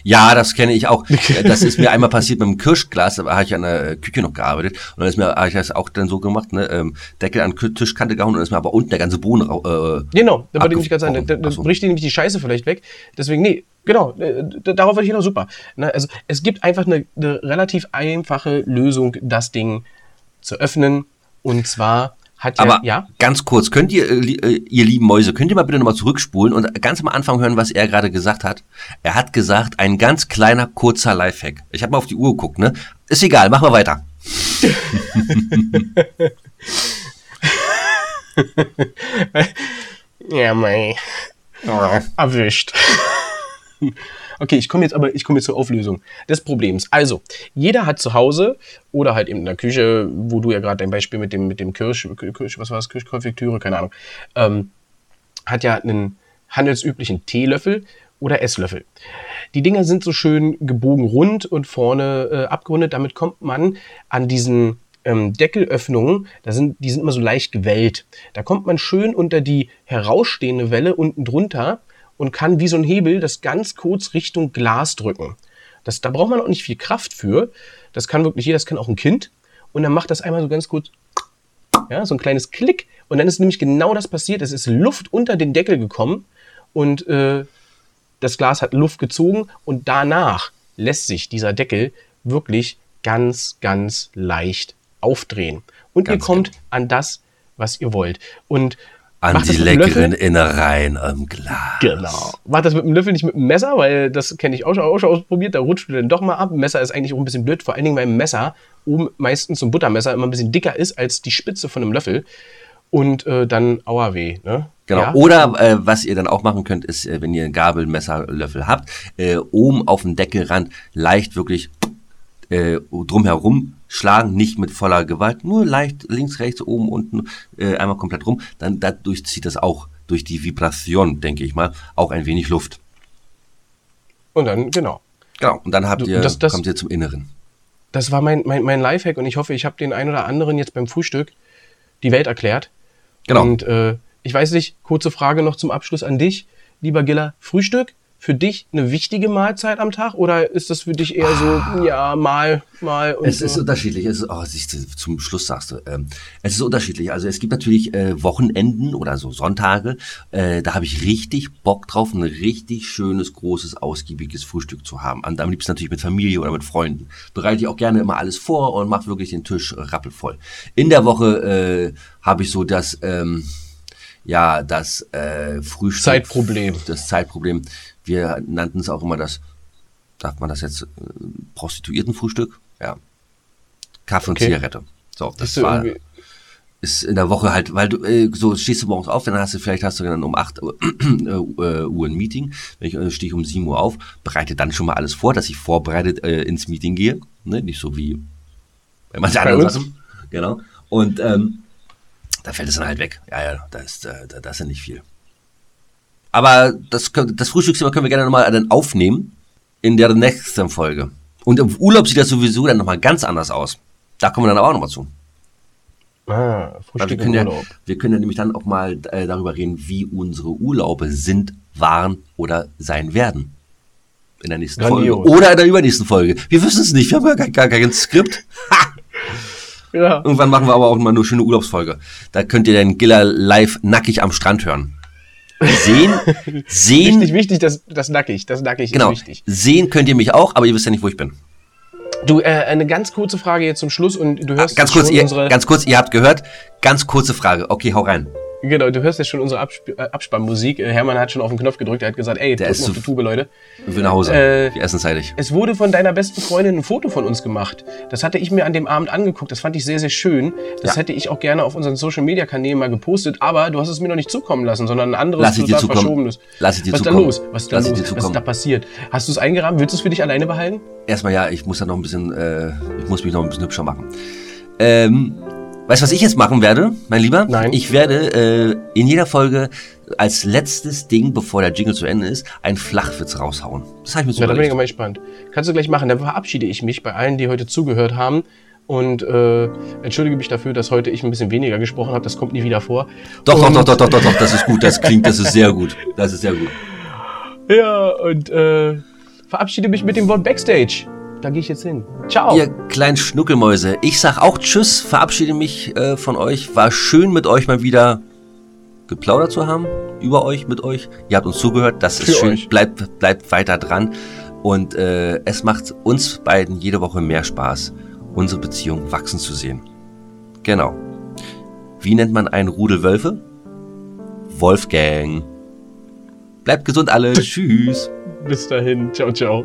Ja, das kenne ich auch. Das ist mir einmal passiert mit dem Kirschglas, da habe ich an der Küche noch gearbeitet und dann ist mir, habe ich das auch dann so gemacht, ne, ähm, Deckel an Tischkante gehauen und dann ist mir aber unten der ganze Boden äh, Genau, da wollte ich nicht ganz sagen, da, da, so. bricht dir nämlich die Scheiße vielleicht weg. Deswegen, nee, genau, äh, da- darauf wollte ich hinaus, super. Ne, also es gibt einfach eine, eine relativ einfache Lösung, das Ding zu öffnen. Und zwar hat Aber ja, ganz kurz, könnt ihr, äh, äh, ihr lieben Mäuse, könnt ihr mal bitte nochmal zurückspulen und ganz am Anfang hören, was er gerade gesagt hat? Er hat gesagt, ein ganz kleiner, kurzer Lifehack. Ich habe mal auf die Uhr geguckt, ne? Ist egal, machen wir weiter. ja, mei, erwischt. Okay, ich komme jetzt aber, ich komme zur Auflösung des Problems. Also, jeder hat zu Hause oder halt eben in der Küche, wo du ja gerade dein Beispiel mit dem, mit dem Kirsch, Kirsch, was war das, Kirschkonfektüre, keine Ahnung, ähm, hat ja einen handelsüblichen Teelöffel oder Esslöffel. Die Dinger sind so schön gebogen rund und vorne äh, abgerundet. Damit kommt man an diesen ähm, Deckelöffnungen, da sind, die sind immer so leicht gewellt. Da kommt man schön unter die herausstehende Welle unten drunter und kann wie so ein Hebel das ganz kurz Richtung Glas drücken. Das, da braucht man auch nicht viel Kraft für. Das kann wirklich jeder, das kann auch ein Kind. Und dann macht das einmal so ganz kurz ja, so ein kleines Klick. Und dann ist nämlich genau das passiert. Es ist Luft unter den Deckel gekommen und äh, das Glas hat Luft gezogen und danach lässt sich dieser Deckel wirklich ganz, ganz leicht aufdrehen. Und ihr Ganz kommt an das, was ihr wollt. Und An macht die leckeren. Innereien am Glas. Genau. Macht das mit dem Löffel, nicht mit dem Messer, weil das kenne ich auch schon, auch schon ausprobiert. Da rutscht du dann doch mal ab. Messer ist eigentlich auch ein bisschen blöd, vor allen Dingen, weil ein Messer oben meistens so ein Buttermesser immer ein bisschen dicker ist als die Spitze von einem Löffel. Und äh, dann aua weh. Ne? Genau. Ja? Oder äh, was ihr dann auch machen könnt, ist, äh, wenn ihr einen Gabel, Messer, Löffel habt, äh, oben auf dem Deckelrand leicht wirklich äh, drumherum schlagen, nicht mit voller Gewalt, nur leicht links, rechts, oben, unten, äh, einmal komplett rum. Dann dadurch zieht das auch durch die Vibration, denke ich mal, auch ein wenig Luft. Und dann, genau. Genau. Und dann habt ihr, das- das- kommt ihr zum Inneren. Das war mein, mein, mein Lifehack und ich hoffe, ich habe den einen oder anderen jetzt beim Frühstück die Welt erklärt. Genau. Und äh, ich weiß nicht, kurze Frage noch zum Abschluss an dich, lieber Giller. Frühstück für dich eine wichtige Mahlzeit am Tag oder ist das für dich eher so, ja, mal, mal und Es ist so? unterschiedlich. Es ist, oh, siehst zum Schluss sagst du. Ähm, es ist unterschiedlich. Also es gibt natürlich äh, Wochenenden oder so Sonntage. Äh, da habe ich richtig Bock drauf, ein richtig schönes, großes, ausgiebiges Frühstück zu haben. Und am liebsten natürlich mit Familie oder mit Freunden. Bereite ich auch gerne immer alles vor und mache wirklich den Tisch rappelvoll. In der Woche äh, habe ich so das, ähm, ja, das äh, Frühstück. Zeitproblem. Das Zeitproblem. Wir nannten es auch immer das, darf man das jetzt, äh, Prostituiertenfrühstück? Ja. Kaffee und Okay. Zigarette. So, das Bist war, ist in der Woche halt, weil du, äh, so stehst du morgens auf, dann hast du, vielleicht hast du dann um 8 Uhr, äh, Uhr ein Meeting, wenn ich, äh, stehe ich um 7 Uhr auf, bereite dann schon mal alles vor, dass ich vorbereitet äh, ins Meeting gehe, ne? nicht so wie bei manchen anderen? Sachen, genau, und ähm, da fällt es dann halt weg, ja, ja, da ist, äh, da, da ist ja nicht viel. Aber das, das Frühstücksthema können wir gerne nochmal dann aufnehmen in der nächsten Folge. Und im Urlaub sieht das sowieso dann nochmal ganz anders aus. Da kommen wir dann aber auch nochmal zu. Ah, Frühstück können im ja, Urlaub. wir können ja nämlich dann auch mal äh, darüber reden, wie unsere Urlaube sind, waren oder sein werden. In der nächsten Grandios. Folge. Oder in der übernächsten Folge. Wir wissen es nicht, wir haben ja gar, gar kein Skript. Ja. Irgendwann machen wir aber auch mal eine schöne Urlaubsfolge. Da könnt ihr den Giller live nackig am Strand hören. Sehen, sehen, Wichtig, wichtig, das, das nackig, das nackig genau, ist wichtig. sehen könnt ihr mich auch, aber ihr wisst ja nicht, wo ich bin. Du, äh, eine ganz kurze Frage jetzt zum Schluss und du hörst Ganz schon kurz, ihr, unsere... ganz kurz, ihr habt gehört, ganz kurze Frage. Okay, hau rein. Genau, du hörst ja schon unsere Absp äh, Abspannmusik. Äh, Hermann hat schon auf den Knopf gedrückt, er hat gesagt, ey, Der ist auf die Tube, Leute. Ich will nach Hause. Äh, Wir essen zeitig. Es wurde von deiner besten Freundin ein Foto von uns gemacht. Das hatte ich mir an dem Abend angeguckt. Das fand ich sehr, sehr schön. Das Ja. hätte ich auch gerne auf unseren Social Media Kanälen mal gepostet. Aber du hast es mir noch nicht zukommen lassen, sondern ein anderes Lass ich dir zukommen. verschobenes. Lass ich dir Was ist da los? Was ist da Lass los? Was ist da passiert? Hast du es eingerahmt? Willst du es für dich alleine behalten? Erstmal ja, ich muss da noch ein bisschen, äh, ich muss mich noch ein bisschen hübscher machen. Ähm, weißt du, was ich jetzt machen werde, mein Lieber? Nein. Ich werde äh, in jeder Folge als letztes Ding, bevor der Jingle zu Ende ist, einen Flachwitz raushauen. Das habe ich mir so Ja, da bin ich überlegt. mal gespannt. Kannst du gleich machen. Dann verabschiede ich mich bei allen, die heute zugehört haben. Und äh, entschuldige mich dafür, dass heute ich ein bisschen weniger gesprochen habe. Das kommt nie wieder vor. Doch, doch, doch, doch, doch, doch, doch, das ist gut, das klingt, das ist sehr gut. Das ist sehr gut. Ja, und äh, verabschiede mich mit dem Wort Backstage. Da gehe ich jetzt hin. Ciao. Ihr kleinen Schnuckelmäuse, ich sag auch Tschüss, verabschiede mich äh, von euch. War schön mit euch mal wieder geplaudert zu haben. Über euch, mit euch. Ihr habt uns zugehört, das ist Für schön. euch. Bleibt, bleibt weiter dran. Und äh, es macht uns beiden jede Woche mehr Spaß, unsere Beziehung wachsen zu sehen. Genau. Wie nennt man einen Rudel Wölfe? Wolfgang. Bleibt gesund alle. Tschüss. Bis dahin. Ciao, ciao.